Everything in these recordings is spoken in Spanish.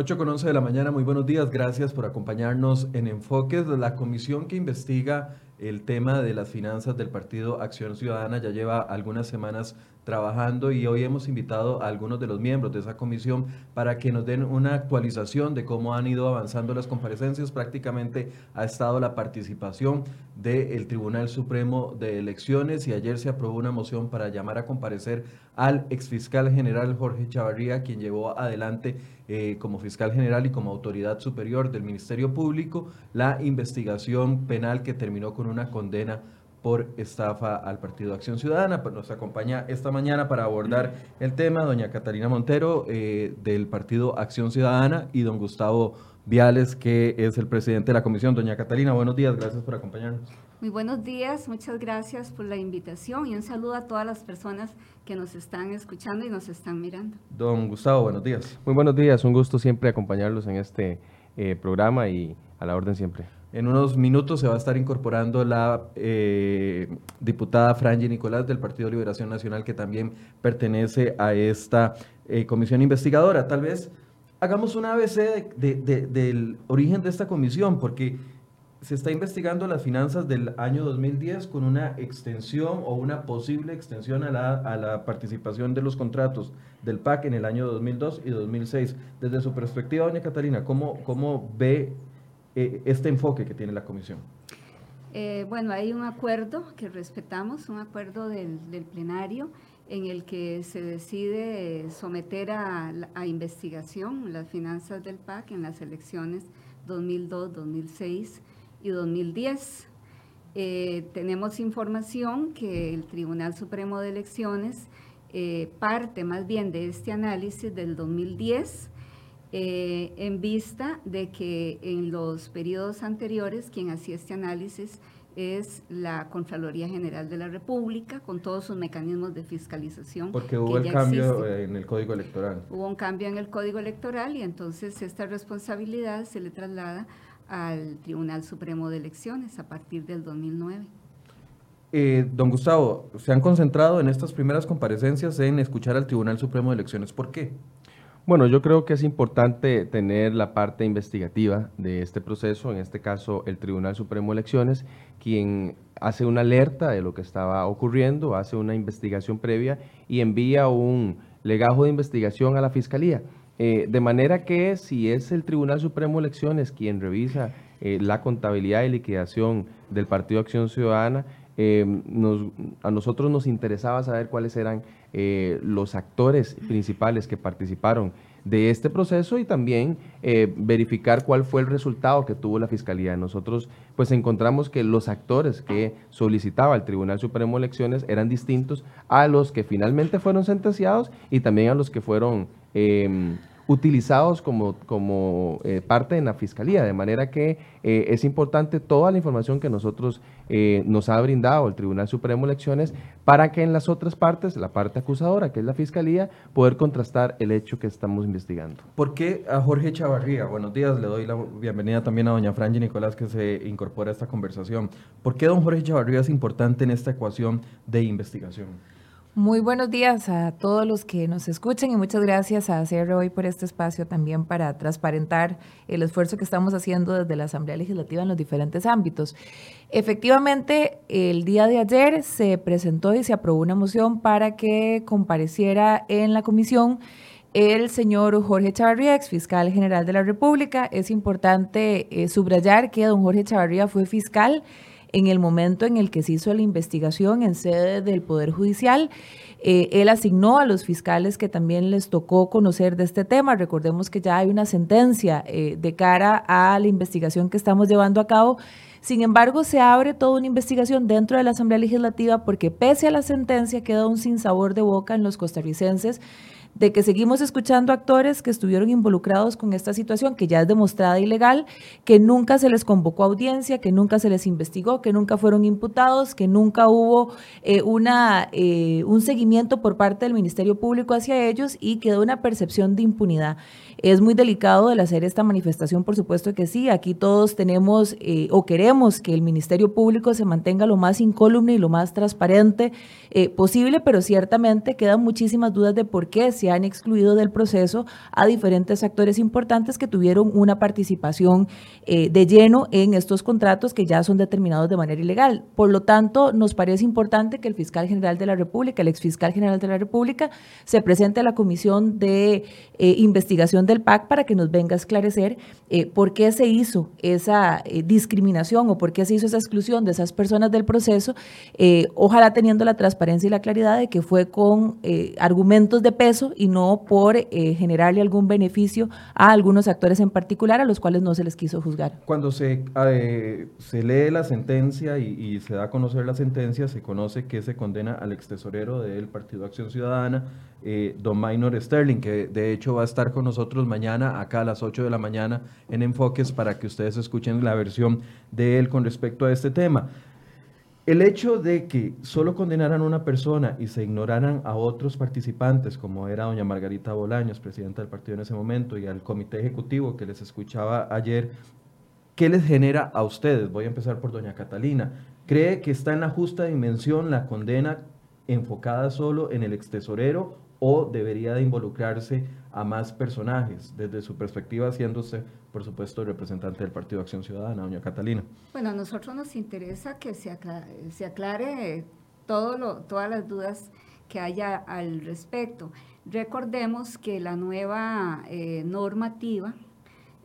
8 con 11 de la mañana, muy buenos días, gracias por acompañarnos en Enfoques. La comisión que investiga el tema de las finanzas del Partido Acción Ciudadana ya lleva algunas semanas trabajando y hoy hemos invitado a algunos de los miembros de esa comisión para que nos den una actualización de cómo han ido avanzando las comparecencias. Prácticamente ha estado la participación del Tribunal Supremo de Elecciones y ayer se aprobó una moción para llamar a comparecer al exfiscal general Jorge Chavarría, quien llevó adelante eh, como fiscal general y como autoridad superior del Ministerio Público la investigación penal que terminó con una condena por estafa al Partido Acción Ciudadana. Pues nos acompaña esta mañana para abordar el tema doña Catalina Montero eh, del Partido Acción Ciudadana y don Gustavo Viales, que es el presidente de la comisión. Doña Catalina, buenos días, gracias por acompañarnos. Muy buenos días, muchas gracias por la invitación y un saludo a todas las personas que nos están escuchando y nos están mirando. Don Gustavo, buenos días. Muy buenos días, un gusto siempre acompañarlos en este eh, programa y a la orden siempre. En unos minutos se va a estar incorporando la eh, diputada Franji Nicolás del Partido Liberación Nacional, que también pertenece a esta eh, comisión investigadora. Tal vez hagamos una ABC del origen de esta comisión, porque se está investigando las finanzas del año 2010 con una extensión o una posible extensión a la, a la participación de los contratos del PAC en el año 2002 y 2006. Desde su perspectiva, doña Catalina, ¿cómo, cómo ve eh, este enfoque que tiene la comisión? Eh, bueno, hay un acuerdo que respetamos, un acuerdo del, plenario en el que se decide someter a, a, investigación las finanzas del PAC en las elecciones 2002, 2006 y 2010. Eh, tenemos información que el Tribunal Supremo de Elecciones parte más bien de este análisis del 2010 eh, en vista de que en los periodos anteriores quien hacía este análisis es la Contraloría General de la República, con todos sus mecanismos de fiscalización. Porque hubo el cambio en el Código Electoral. Hubo un cambio en el Código Electoral y entonces esta responsabilidad se le traslada al Tribunal Supremo de Elecciones a partir del 2009. Eh, don Gustavo, se han concentrado en estas primeras comparecencias en escuchar al Tribunal Supremo de Elecciones. ¿Por qué? Bueno, yo creo que es importante tener la parte investigativa de este proceso, en este caso el Tribunal Supremo de Elecciones, quien hace una alerta de lo que estaba ocurriendo, hace una investigación previa y envía un legajo de investigación a la Fiscalía. Eh, de manera que si es el Tribunal Supremo de Elecciones quien revisa eh, la contabilidad y liquidación del Partido Acción Ciudadana, eh, a nosotros nos interesaba saber cuáles eran los actores principales que participaron de este proceso y también verificar cuál fue el resultado que tuvo la Fiscalía. Nosotros pues encontramos que los actores que solicitaba el Tribunal Supremo de Elecciones eran distintos a los que finalmente fueron sentenciados y también a los que fueron em, utilizados como, como eh, parte de la fiscalía, de manera que eh, es importante toda la información que nosotros eh, nos ha brindado el Tribunal Supremo de Elecciones para que en las otras partes, la parte acusadora, que es la fiscalía, poder contrastar el hecho que estamos investigando. ¿Por qué a Jorge Chavarría? Buenos días, le doy la bienvenida también a doña Franji Nicolás que se incorpora a esta conversación. ¿Por qué don Jorge Chavarría es importante en esta ecuación de investigación? Muy buenos días a todos los que nos escuchan y muchas gracias a CR hoy por este espacio también para transparentar el esfuerzo que estamos haciendo desde la Asamblea Legislativa en los diferentes ámbitos. Efectivamente, el día de ayer se presentó y se aprobó una moción para que compareciera en la comisión el señor Jorge Chavarría, ex fiscal general de la República. Es importante eh, subrayar que don Jorge Chavarría fue fiscal en el momento en el que se hizo la investigación en sede del Poder Judicial. Eh, él asignó a los fiscales que también les tocó conocer de este tema. Recordemos que ya hay una sentencia eh, de cara a la investigación que estamos llevando a cabo. Sin embargo, se abre toda una investigación dentro de la Asamblea Legislativa porque pese a la sentencia queda un sinsabor de boca en los costarricenses de que seguimos escuchando actores que estuvieron involucrados con esta situación, que ya es demostrada ilegal, que nunca se les convocó a audiencia, que nunca se les investigó, que nunca fueron imputados, que nunca hubo eh, una, eh, un seguimiento por parte del Ministerio Público hacia ellos y quedó una percepción de impunidad. Es muy delicado el hacer esta manifestación, por supuesto que sí. Aquí todos tenemos eh, o queremos que el Ministerio Público se mantenga lo más incólume y lo más transparente posible, pero ciertamente quedan muchísimas dudas de por qué se han excluido del proceso a diferentes actores importantes que tuvieron una participación eh, de lleno en estos contratos que ya son determinados de manera ilegal. Por lo tanto, nos parece importante que el fiscal general de la República, el exfiscal general de la República, se presente a la comisión de eh, investigación del PAC para que nos venga a esclarecer eh, por qué se hizo esa discriminación o por qué se hizo esa exclusión de esas personas del proceso, ojalá teniendo la transparencia y la claridad de que fue con argumentos de peso y no por generarle algún beneficio a algunos actores en particular a los cuales no se les quiso juzgar. Cuando se, eh, se lee la sentencia y, se da a conocer la sentencia, se conoce que se condena al ex tesorero del Partido Acción Ciudadana, eh, don Minor Sterling, que de hecho va a estar con nosotros mañana acá a las 8 de la mañana en Enfoques para que ustedes escuchen la versión de él con respecto a este tema. El hecho de que solo condenaran a una persona y se ignoraran a otros participantes, como era doña Margarita Bolaños, presidenta del partido en ese momento, y al comité ejecutivo que les escuchaba ayer, ¿qué les genera a ustedes? Voy a empezar por doña Catalina. ¿Cree que está en la justa dimensión la condena enfocada solo en el extesorero o debería de involucrarse a más personajes, desde su perspectiva haciéndose, por supuesto, representante del Partido Acción Ciudadana, doña Catalina. Bueno, a nosotros nos interesa que se aclare, se aclare todo todas las dudas que haya al respecto. Recordemos que la nueva eh, normativa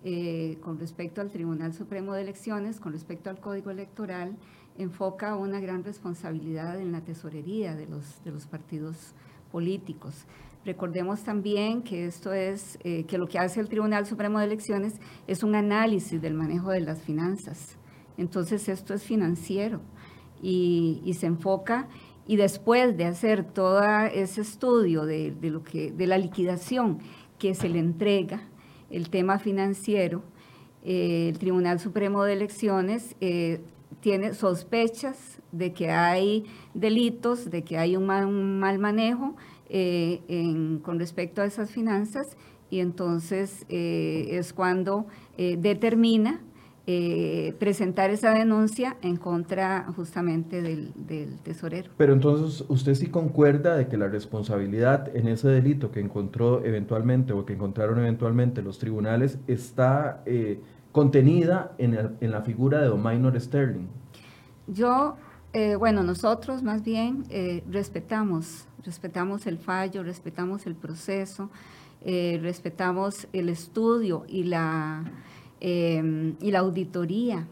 eh, con respecto al Tribunal Supremo de Elecciones, con respecto al Código Electoral, enfoca una gran responsabilidad en la tesorería de los, de los partidos políticos. Recordemos también que esto es, eh, que lo que hace el Tribunal Supremo de Elecciones es un análisis del manejo de las finanzas. Entonces esto es financiero y, se enfoca y después de hacer todo ese estudio de, lo que, de la liquidación que se le entrega, el tema financiero, eh, el Tribunal Supremo de Elecciones eh, tiene sospechas de que hay delitos, de que hay un mal manejo, eh, con respecto a esas finanzas y entonces eh, es cuando eh, determina presentar esa denuncia en contra justamente del, tesorero. Pero entonces usted sí concuerda de que la responsabilidad en ese delito que encontró eventualmente o que encontraron eventualmente los tribunales está contenida en, en, la figura de Don Minor Sterling. Yo, bueno, nosotros más bien respetamos respetamos el fallo, respetamos el proceso, eh, respetamos el estudio y la, em, y la auditoría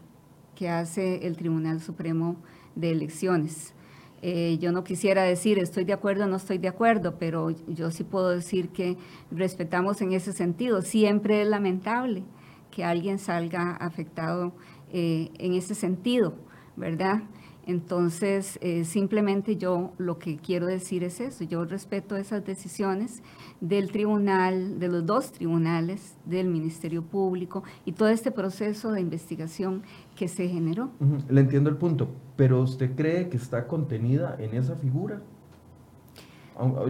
que hace el Tribunal Supremo de Elecciones. Eh, yo no quisiera decir estoy de acuerdo o no estoy de acuerdo, pero yo sí puedo decir que respetamos en ese sentido. Siempre es lamentable que alguien salga afectado eh, en ese sentido, ¿verdad? Entonces, eh, simplemente yo lo que quiero decir es eso, yo respeto esas decisiones del tribunal, de los dos tribunales, del Ministerio Público y todo este proceso de investigación que se generó. Le entiendo el punto, pero ¿usted cree que está contenida en esa figura?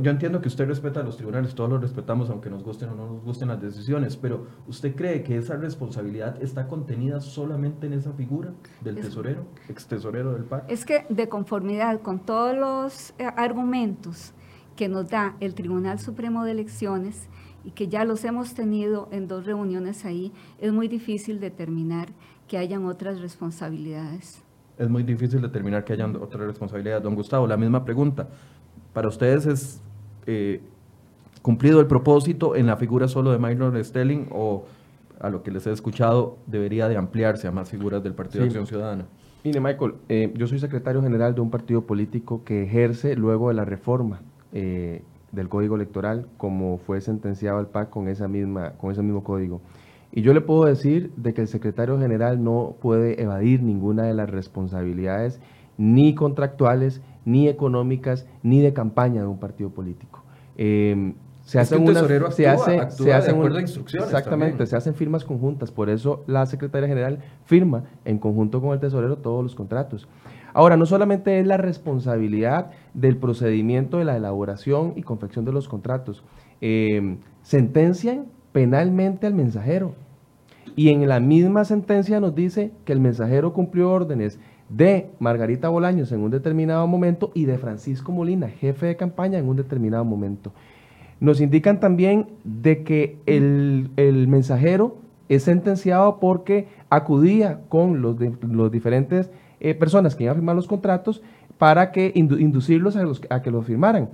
Yo entiendo que usted respeta a los tribunales, todos los respetamos, aunque nos gusten o no nos gusten las decisiones, pero ¿usted cree que esa responsabilidad está contenida solamente en esa figura del tesorero, ex tesorero del PAC? Es que de conformidad con todos los eh, argumentos que nos da el Tribunal Supremo de Elecciones y que ya los hemos tenido en dos reuniones ahí, es muy difícil determinar que hayan otras responsabilidades. Es muy difícil determinar que hayan otras responsabilidades. Don Gustavo, la misma pregunta para ustedes es eh, cumplido el propósito en la figura solo de Minor Stelling o a lo que les he escuchado debería de ampliarse a más figuras del Partido de Acción Ciudadana? Mire, Michael, eh, yo soy secretario general de un partido político que ejerce luego de la reforma eh, del Código Electoral, como fue sentenciado el PAC con, esa misma, con ese mismo código. Y yo le puedo decir de que el secretario general no puede evadir ninguna de las responsabilidades ni contractuales ni económicas, ni de campaña de un partido político. Eh, se hacen un se hace, se hacen de instrucciones. Exactamente, se hacen firmas conjuntas, por eso la secretaria general firma en conjunto con el tesorero todos los contratos. Ahora, no solamente es la responsabilidad del procedimiento de la elaboración y confección de los contratos, eh, sentencian penalmente al mensajero. Y en la misma sentencia nos dice que el mensajero cumplió órdenes de Margarita Bolaños en un determinado momento y de Francisco Molina, jefe de campaña en un determinado momento. Nos indican también de que el, mensajero es sentenciado porque acudía con los, los diferentes eh, personas que iban a firmar los contratos para que inducirlos a, a que los firmaran.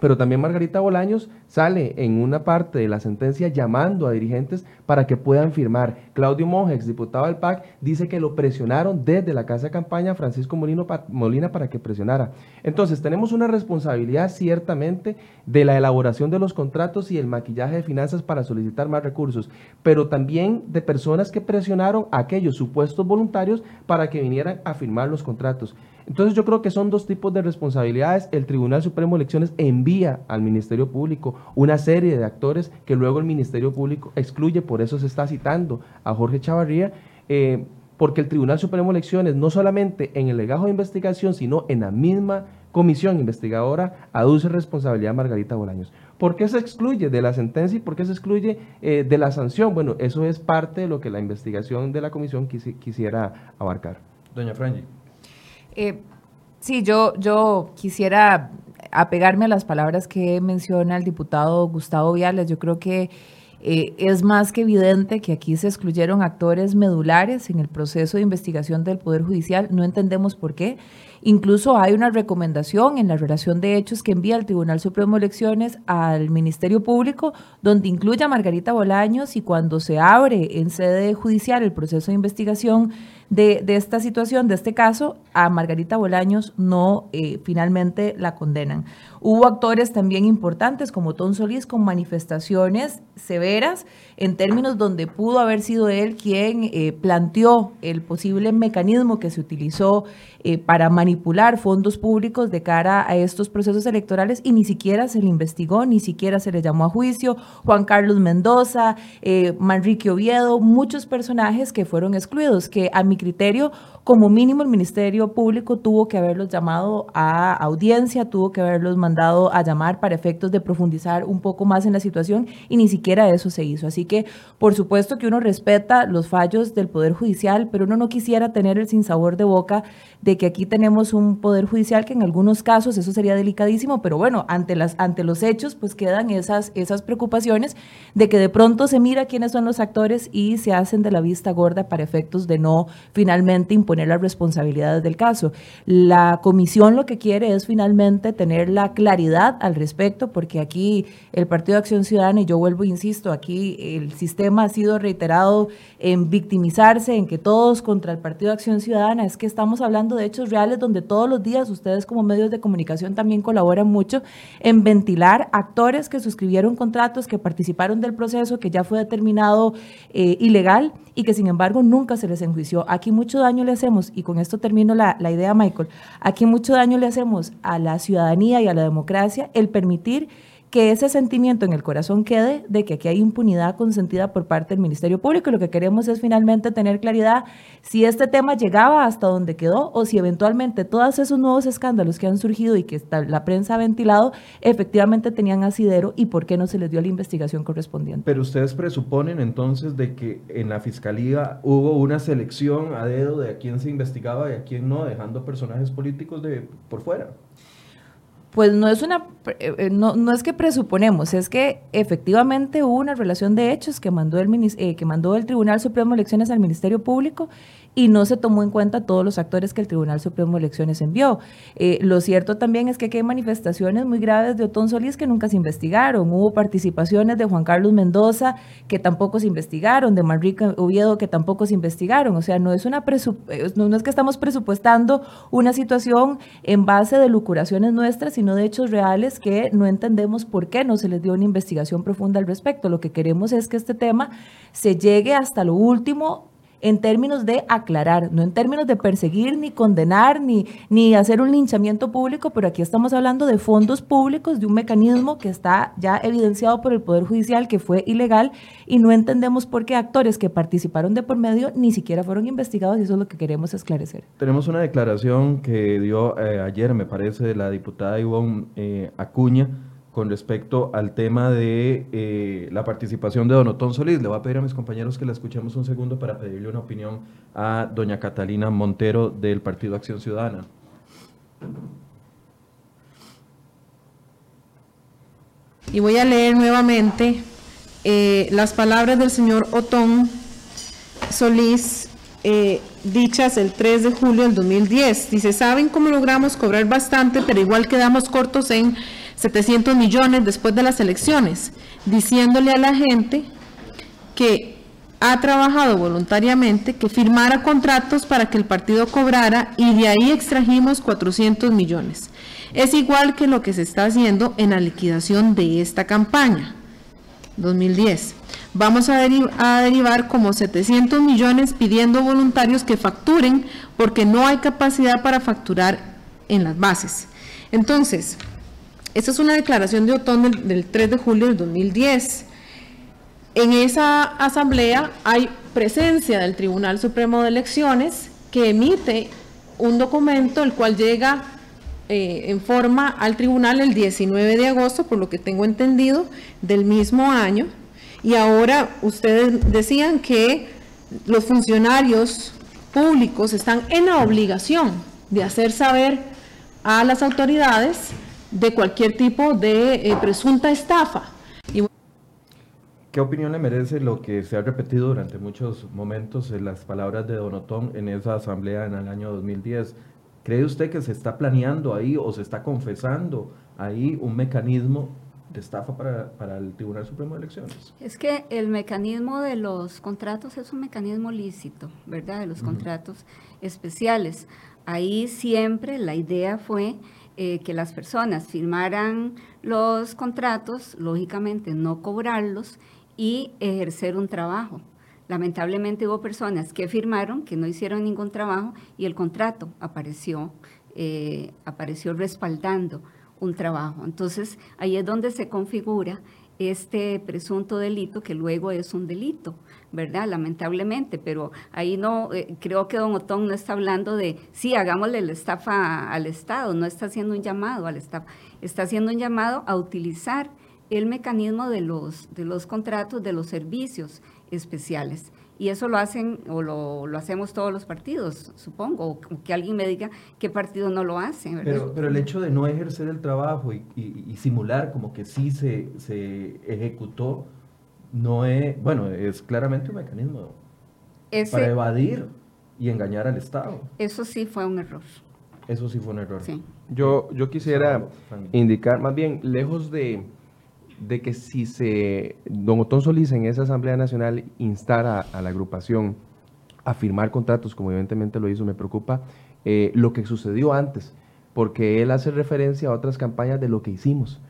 Pero también Margarita Bolaños sale en una parte de la sentencia llamando a dirigentes para que puedan firmar. Claudio Monge, diputado del PAC, dice que lo presionaron desde la casa de campaña Francisco Molina para que presionara. Entonces, tenemos una responsabilidad ciertamente de la elaboración de los contratos y el maquillaje de finanzas para solicitar más recursos, pero también de personas que presionaron a aquellos supuestos voluntarios para que vinieran a firmar los contratos. Entonces yo creo que son dos tipos de responsabilidades. El Tribunal Supremo de Elecciones envía al Ministerio Público una serie de actores que luego el Ministerio Público excluye, por eso se está citando a Jorge Chavarría, eh, porque el Tribunal Supremo de Elecciones no solamente en el legajo de investigación, sino en la misma comisión investigadora aduce responsabilidad a Margarita Bolaños. ¿Por qué se excluye de la sentencia y por qué se excluye eh, de la sanción? Bueno, eso es parte de lo que la investigación de la comisión quisiera abarcar. Doña Frangi. Eh, sí, yo, yo quisiera apegarme a las palabras que menciona el diputado Gustavo Viales. Yo creo que eh, es más que evidente que aquí se excluyeron actores medulares en el proceso de investigación del Poder Judicial. No entendemos por qué. Incluso hay una recomendación en la relación de hechos que envía el Tribunal Supremo de Elecciones al Ministerio Público, donde incluye a Margarita Bolaños y cuando se abre en sede judicial el proceso de investigación de, esta situación, de este caso, a Margarita Bolaños no eh, finalmente la condenan. Hubo actores también importantes como Tom Solís con manifestaciones severas en términos donde pudo haber sido él quien eh, planteó el posible mecanismo que se utilizó eh, para manipular fondos públicos de cara a estos procesos electorales y ni siquiera se le investigó, ni siquiera se le llamó a juicio. Juan Carlos Mendoza, eh, Manrique Oviedo, muchos personajes que fueron excluidos, que a mi criterio, como mínimo el Ministerio Público tuvo que haberlos llamado a audiencia, tuvo que haberlos mandado a llamar para efectos de profundizar un poco más en la situación y ni siquiera eso se hizo. Así que, por supuesto que uno respeta los fallos del Poder Judicial, pero uno no quisiera tener el sinsabor de boca de que aquí tenemos un poder judicial que en algunos casos eso sería delicadísimo, pero bueno, ante, las, ante los hechos pues quedan esas, esas preocupaciones de que de pronto se mira quiénes son los actores y se hacen de la vista gorda para efectos de no finalmente imponer las responsabilidades del caso. La comisión lo que quiere es finalmente tener la claridad al respecto, porque aquí el Partido de Acción Ciudadana, y yo vuelvo, insisto, aquí el sistema ha sido reiterado en victimizarse, en que todos contra el Partido de Acción Ciudadana, es que estamos hablando de hechos reales donde todos los días ustedes como medios de comunicación también colaboran mucho en ventilar actores que suscribieron contratos, que participaron del proceso, que ya fue determinado eh, ilegal y que sin embargo nunca se les enjuició. Aquí mucho daño le hacemos, y con esto termino la, la idea, Michael, aquí mucho daño le hacemos a la ciudadanía y a la democracia el permitir que ese sentimiento en el corazón quede de que aquí hay impunidad consentida por parte del Ministerio Público lo que queremos es finalmente tener claridad si este tema llegaba hasta donde quedó o si eventualmente todos esos nuevos escándalos que han surgido y que la prensa ha ventilado efectivamente tenían asidero y por qué no se les dio la investigación correspondiente. Pero ustedes presuponen entonces de que en la fiscalía hubo una selección a dedo de a quién se investigaba y a quién no, dejando personajes políticos de por fuera pues no es una eh, eh, no, no, es que presuponemos, es que efectivamente hubo una relación de hechos que mandó el eh, que mandó el Tribunal Supremo de Elecciones al Ministerio Público y no se tomó en cuenta todos los actores que el Tribunal Supremo de Elecciones envió. Eh, lo cierto también es que hay manifestaciones muy graves de Otón Solís que nunca se investigaron. Hubo participaciones de Juan Carlos Mendoza que tampoco se investigaron, de Manrique Oviedo que tampoco se investigaron. O sea, no es, una eh, no es que estamos presupuestando una situación en base de lucuraciones nuestras, sino de hechos reales que no entendemos por qué no se les dio una investigación profunda al respecto. Lo que queremos es que este tema se llegue hasta lo último en términos de aclarar, no en términos de perseguir, ni condenar, ni, ni hacer un linchamiento público, pero aquí estamos hablando de fondos públicos, de un mecanismo que está ya evidenciado por el Poder Judicial que fue ilegal y no entendemos por qué actores que participaron de por medio ni siquiera fueron investigados y eso es lo que queremos esclarecer. Tenemos una declaración que dio eh, ayer, me parece, de la diputada Ivonne eh, Acuña con respecto al tema de eh, la participación de Donotón Solís. Le voy a pedir a mis compañeros que la escuchemos un segundo para pedirle una opinión a doña Catalina Montero del Partido Acción Ciudadana. y voy a leer nuevamente eh, las palabras del señor Otón Solís, eh, dichas el 3 de julio del 2010. Dice, ¿saben cómo logramos cobrar bastante, pero igual quedamos cortos en 700 millones después de las elecciones? Diciéndole a la gente que ha trabajado voluntariamente, que firmara contratos para que el partido cobrara y de ahí extrajimos 400 millones. Es igual que lo que se está haciendo en la liquidación de esta campaña, 2010. Vamos a, derivar como 700 millones pidiendo voluntarios que facturen porque no hay capacidad para facturar en las bases. Entonces, esta es una declaración de Otón del, del 3 de julio del 2010. En esa asamblea hay presencia del Tribunal Supremo de Elecciones que emite un documento el cual llega eh, en forma al tribunal el 19 de agosto, por lo que tengo entendido, del mismo año. Y ahora ustedes decían que los funcionarios públicos están en la obligación de hacer saber a las autoridades de cualquier tipo de eh, presunta estafa. ¿Qué opinión le merece lo que se ha repetido durante muchos momentos en las palabras de Donotón en esa asamblea en el año 2010? ¿Cree usted que se está planeando ahí o se está confesando ahí un mecanismo de estafa para, el Tribunal Supremo de Elecciones? Es que el mecanismo de los contratos es un mecanismo lícito, ¿verdad? De los contratos especiales. Ahí siempre la idea fue eh, que las personas firmaran los contratos, lógicamente no cobrarlos y ejercer un trabajo. Lamentablemente hubo personas que firmaron, que no hicieron ningún trabajo y el contrato apareció, eh, apareció respaldando un trabajo. Entonces ahí es donde se configura este presunto delito que luego es un delito, ¿verdad? Lamentablemente, pero ahí no, eh, creo que don Otón no está hablando de, sí, hagámosle la estafa al Estado, no está haciendo un llamado al Estado, está haciendo un llamado a utilizar el mecanismo de los, de los contratos, de los servicios especiales. Y eso lo hacen o lo, lo hacemos todos los partidos, supongo, o que alguien me diga qué partido no lo hace. Pero, pero el hecho de no ejercer el trabajo y, y, simular como que sí se, se, ejecutó, no es, bueno, es claramente un mecanismo para evadir y engañar al Estado. Eso sí fue un error. Eso sí fue un error. Sí. Yo, yo quisiera indicar, más bien, lejos de de que si se, don Otón Solís en esa Asamblea Nacional instara a la agrupación a firmar contratos, como evidentemente lo hizo, me preocupa eh, lo que sucedió antes, porque él hace referencia a otras campañas de lo que hicimos.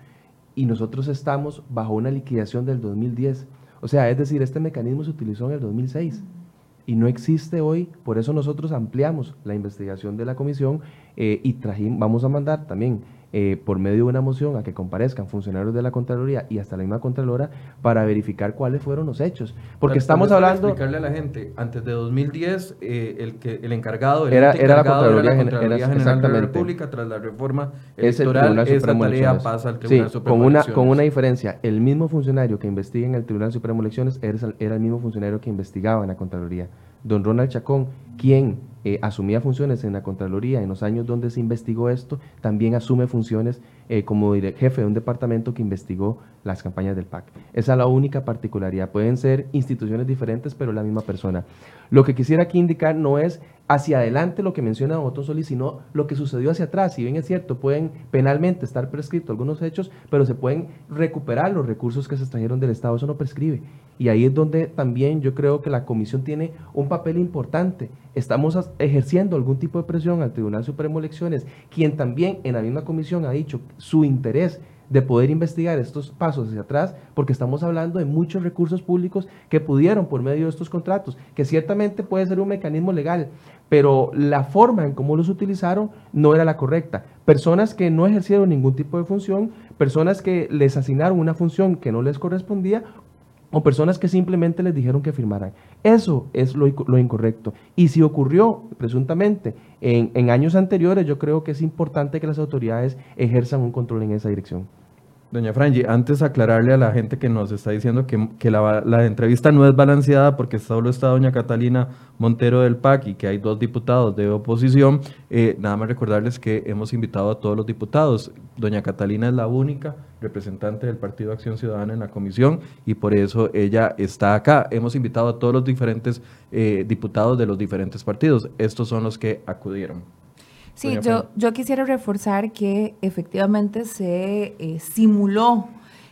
Y nosotros estamos bajo una liquidación del 2010. O sea, es decir, este mecanismo se utilizó en el 2006 y no existe hoy, por eso nosotros ampliamos la investigación de la comisión eh, y trajimos, vamos a mandar también eh, por medio de una moción a que comparezcan funcionarios de la Contraloría y hasta la misma Contralora para verificar cuáles fueron los hechos. Porque estamos hablando... explicarle a la gente, antes de 2010, eh, el, que, el encargado, era, era, la Contraloría, General de la República, tras la reforma electoral, esa tarea pasa al Tribunal Supremo con una. Con una diferencia, el mismo funcionario que investiga en el Tribunal Supremo de Elecciones era el mismo funcionario que investigaba en la Contraloría. Don Ronald Chacón, quien eh, asumía funciones en la Contraloría en los años donde se investigó esto, también asume funciones eh, como jefe de un departamento que investigó las campañas del PAC. Esa es la única particularidad. Pueden ser instituciones diferentes, pero la misma persona. Lo que quisiera aquí indicar no es hacia adelante lo que menciona Otto Solís, sino lo que sucedió hacia atrás. Si bien es cierto, pueden penalmente estar prescritos algunos hechos, pero se pueden recuperar los recursos que se extrajeron del Estado. Eso no prescribe. Y ahí es donde también yo creo que la comisión tiene un papel importante. Estamos ejerciendo algún tipo de presión al Tribunal Supremo Elecciones, quien también en la misma comisión ha dicho su interés de poder investigar estos pasos hacia atrás, porque estamos hablando de muchos recursos públicos que pudieron por medio de estos contratos, que ciertamente puede ser un mecanismo legal, pero la forma en cómo los utilizaron no era la correcta. Personas que no ejercieron ningún tipo de función, personas que les asignaron una función que no les correspondía o personas que simplemente les dijeron que firmaran. Eso es lo, incorrecto. Y si ocurrió presuntamente en, en, años anteriores, yo creo que es importante que las autoridades ejerzan un control en esa dirección. Doña Frangi, antes aclararle a la gente que nos está diciendo que, la, entrevista no es balanceada porque solo está doña Catalina Montero del PAC y que hay dos diputados de oposición, eh, nada más recordarles que hemos invitado a todos los diputados. Doña Catalina es la única representante del Partido Acción Ciudadana en la comisión y por eso ella está acá. Hemos invitado a todos los diferentes eh, diputados de los diferentes partidos. Estos son los que acudieron. Sí, yo, yo quisiera reforzar que efectivamente se eh, simuló,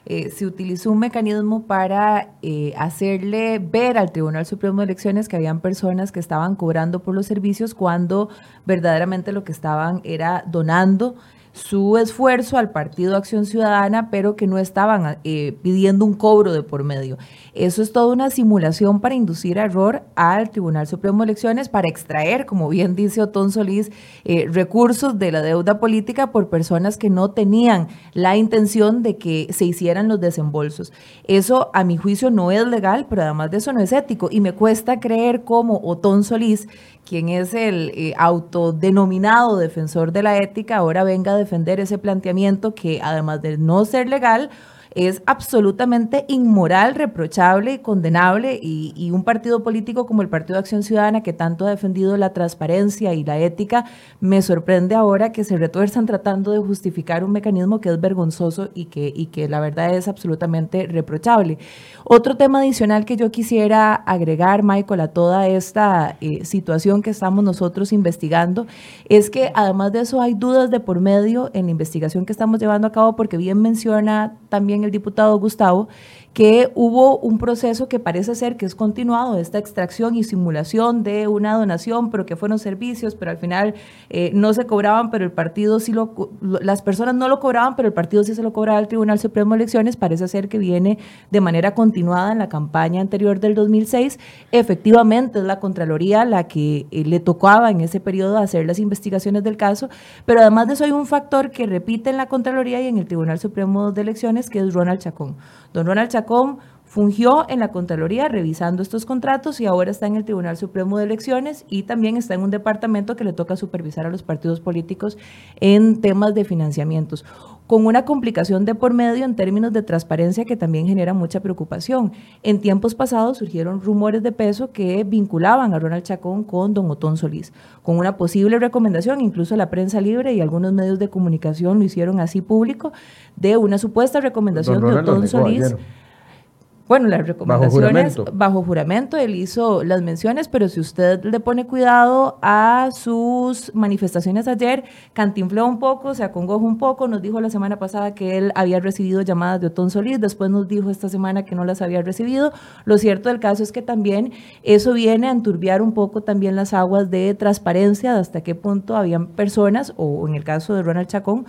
eh, se utilizó un mecanismo para eh, hacerle ver al Tribunal Supremo de Elecciones que habían personas que estaban cobrando por los servicios cuando verdaderamente lo que estaban era donando su esfuerzo al Partido Acción Ciudadana, pero que no estaban eh, pidiendo un cobro de por medio. Eso es toda una simulación para inducir error al Tribunal Supremo de Elecciones, para extraer, como bien dice Otón Solís, eh, recursos de la deuda política por personas que no tenían la intención de que se hicieran los desembolsos. Eso, a mi juicio, no es legal, pero además de eso no es ético. Y me cuesta creer cómo Otón Solís, quien es el eh, autodenominado defensor de la ética, ahora venga a defender ese planteamiento que además de no ser legal, es absolutamente inmoral, reprochable y condenable y, un partido político como el Partido de Acción Ciudadana que tanto ha defendido la transparencia y la ética, me sorprende ahora que se retuerzan tratando de justificar un mecanismo que es vergonzoso y que, y que la verdad es absolutamente reprochable. Otro tema adicional que yo quisiera agregar, Michael, a toda esta eh, situación que estamos nosotros investigando, es que además de eso hay dudas de por medio en la investigación que estamos llevando a cabo, porque bien menciona también el diputado Gustavo, que hubo un proceso que parece ser que es continuado, esta extracción y simulación de una donación, pero que fueron servicios, pero al final eh, no se cobraban, pero el partido sí lo, las personas no lo cobraban, pero el partido sí se lo cobraba al Tribunal Supremo de Elecciones, parece ser que viene de manera continuada en la campaña anterior del 2006. Efectivamente es la Contraloría la que eh, le tocaba en ese periodo hacer las investigaciones del caso, pero además de eso hay un factor que repite en la Contraloría y en el Tribunal Supremo de Elecciones, que es Ronald Chacón. Don Ronald Chacón fungió en la Contraloría revisando estos contratos y ahora está en el Tribunal Supremo de Elecciones y también está en un departamento que le toca supervisar a los partidos políticos en temas de financiamientos, con una complicación de por medio en términos de transparencia que también genera mucha preocupación. En tiempos pasados surgieron rumores de peso que vinculaban a Ronald Chacón con don Otón Solís, con una posible recomendación, incluso la prensa libre y algunos medios de comunicación lo hicieron así público, de una supuesta recomendación de Otón Solís. Bueno, las recomendaciones bajo juramento. él hizo las menciones, pero si usted le pone cuidado a sus manifestaciones ayer, cantinfló un poco, se acongojó un poco, nos dijo la semana pasada que él había recibido llamadas de Otón Solís, después nos dijo esta semana que no las había recibido. Lo cierto del caso es que también eso viene a enturbiar un poco también las aguas de transparencia, de hasta qué punto habían personas, o en el caso de Ronald Chacón,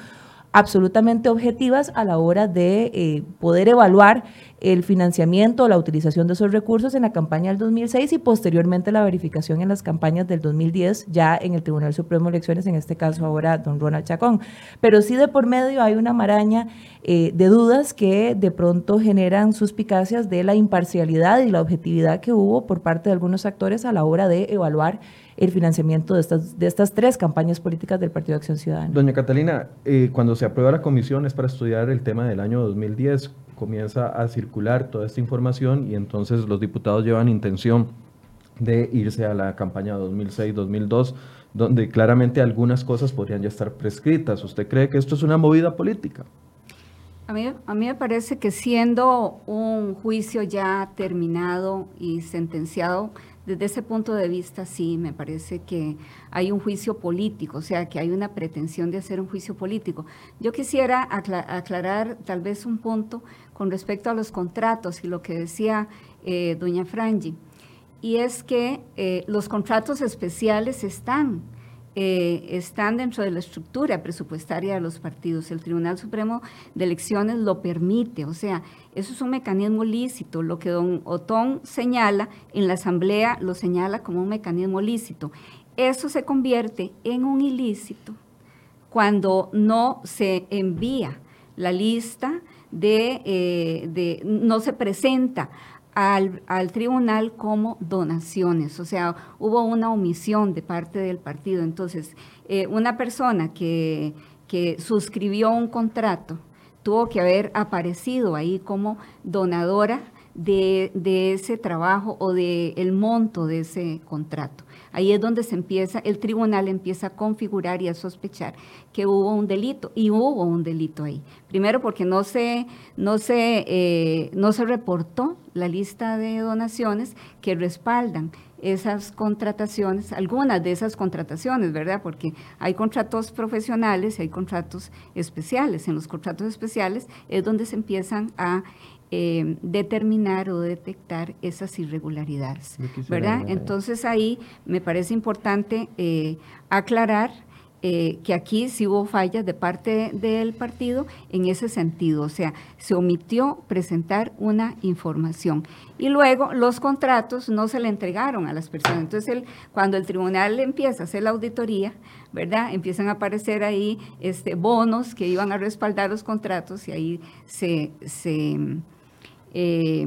absolutamente objetivas a la hora de eh, poder evaluar el financiamiento o la utilización de esos recursos en la campaña del 2006 y posteriormente la verificación en las campañas del 2010 ya en el Tribunal Supremo de Elecciones, en este caso ahora don Ronald Chacón. Pero sí de por medio hay una maraña eh, de dudas que de pronto generan suspicacias de la imparcialidad y la objetividad que hubo por parte de algunos actores a la hora de evaluar el financiamiento de estas, de estas tres campañas políticas del Partido de Acción Ciudadana. Doña Catalina, eh, cuando se aprueba la comisión es para estudiar el tema del año 2010, comienza a circular toda esta información y entonces los diputados llevan intención de irse a la campaña 2006-2002, donde claramente algunas cosas podrían ya estar prescritas. ¿Usted cree que esto es una movida política? A mí, a mí me parece que siendo un juicio ya terminado y sentenciado, desde ese punto de vista, sí, me parece que hay un juicio político, o sea, que hay una pretensión de hacer un juicio político. Yo quisiera aclarar tal vez un punto con respecto a los contratos y lo que decía eh, doña Frangi, y es que eh, los contratos especiales están eh, están dentro de la estructura presupuestaria de los partidos. El Tribunal Supremo de Elecciones lo permite, o sea, eso es un mecanismo lícito. Lo que don Otón señala en la Asamblea lo señala como un mecanismo lícito. Eso se convierte en un ilícito cuando no se envía la lista de, eh, de no se presenta al, tribunal como donaciones, o sea, hubo una omisión de parte del partido. Entonces, eh, una persona que, que suscribió un contrato tuvo que haber aparecido ahí como donadora de, ese trabajo o del el monto de ese contrato. Ahí es donde se empieza, el tribunal empieza a configurar y a sospechar que hubo un delito, y hubo un delito ahí. Primero porque no se, no se, eh, no se reportó la lista de donaciones que respaldan esas contrataciones, algunas de esas contrataciones, ¿verdad? Porque hay contratos profesionales y hay contratos especiales. En los contratos especiales es donde se empiezan a eh, determinar o detectar esas irregularidades, ¿verdad? Entonces ahí me parece importante eh, aclarar eh, que aquí sí hubo fallas de parte del partido en ese sentido, o sea, se omitió presentar una información. Y luego los contratos no se le entregaron a las personas. Entonces, cuando el tribunal empieza a hacer la auditoría, ¿verdad? Empiezan a aparecer ahí este, bonos que iban a respaldar los contratos y ahí se, se eh,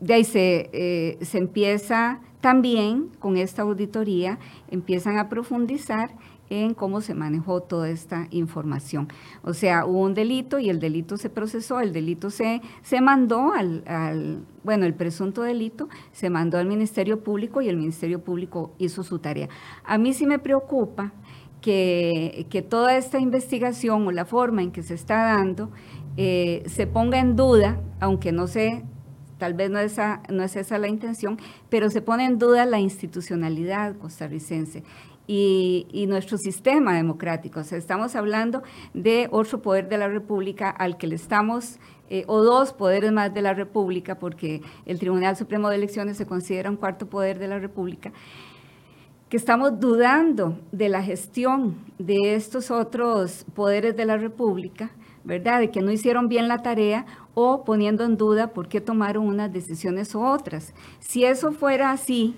de ahí se, eh, se empieza también con esta auditoría, empiezan a profundizar en cómo se manejó toda esta información. O sea, hubo un delito y el delito se procesó, el delito se, se mandó al, bueno, el presunto delito se mandó al Ministerio Público y el Ministerio Público hizo su tarea. A mí sí me preocupa que, que toda esta investigación o la forma en que se está dando eh, se ponga en duda, aunque no sé tal vez no, esa, no es esa la intención, pero se pone en duda la institucionalidad costarricense y, nuestro sistema democrático. O sea, estamos hablando de otro poder de la República al que le estamos, eh, o dos poderes más de la República, porque el Tribunal Supremo de Elecciones se considera un cuarto poder de la República, que estamos dudando de la gestión de estos otros poderes de la República, ¿verdad? De que no hicieron bien la tarea o poniendo en duda por qué tomaron unas decisiones u otras. Si eso fuera así,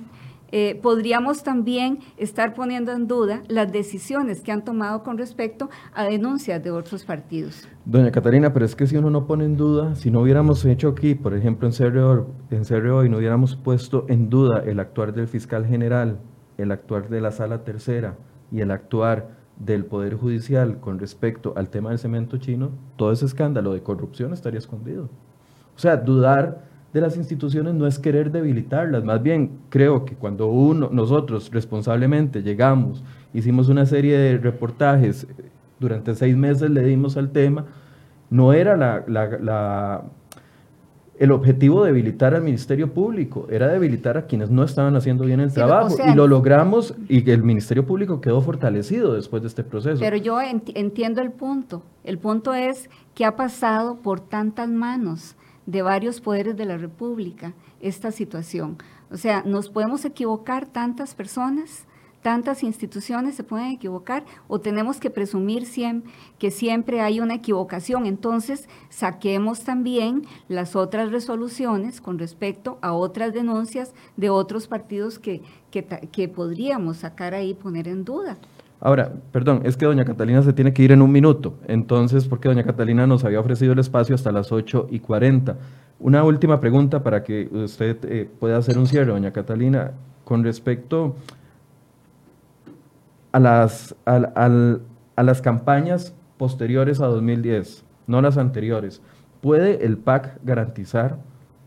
eh, podríamos también estar poniendo en duda las decisiones que han tomado con respecto a denuncias de otros partidos. Doña Catalina, pero es que si uno no pone en duda, si no hubiéramos hecho aquí, por ejemplo, en serio, en serio y no hubiéramos puesto en duda el actuar del fiscal general, el actuar de la sala tercera y el actuar del Poder Judicial con respecto al tema del cemento chino, todo ese escándalo de corrupción estaría escondido. O sea, dudar de las instituciones no es querer debilitarlas, más bien creo que cuando uno, nosotros responsablemente llegamos, hicimos una serie de reportajes, durante seis meses le dimos al tema, no era la, la, el objetivo de debilitar al Ministerio Público, era debilitar a quienes no estaban haciendo bien el trabajo y lo logramos y el Ministerio Público quedó fortalecido después de este proceso. Pero yo entiendo el punto, el punto es que ha pasado por tantas manos de varios poderes de la República esta situación. O sea, nos podemos equivocar tantas personas, tantas instituciones se pueden equivocar o tenemos que presumir que siempre hay una equivocación. Entonces, saquemos también las otras resoluciones con respecto a otras denuncias de otros partidos que, que, podríamos sacar ahí poner en duda. Ahora, perdón, es que doña Catalina se tiene que ir en un minuto, entonces, porque doña Catalina nos había ofrecido el espacio hasta las 8 y 40. Una última pregunta para que usted eh, pueda hacer un cierre, doña Catalina, con respecto a las, a las campañas posteriores a 2010, no las anteriores. ¿Puede el PAC garantizar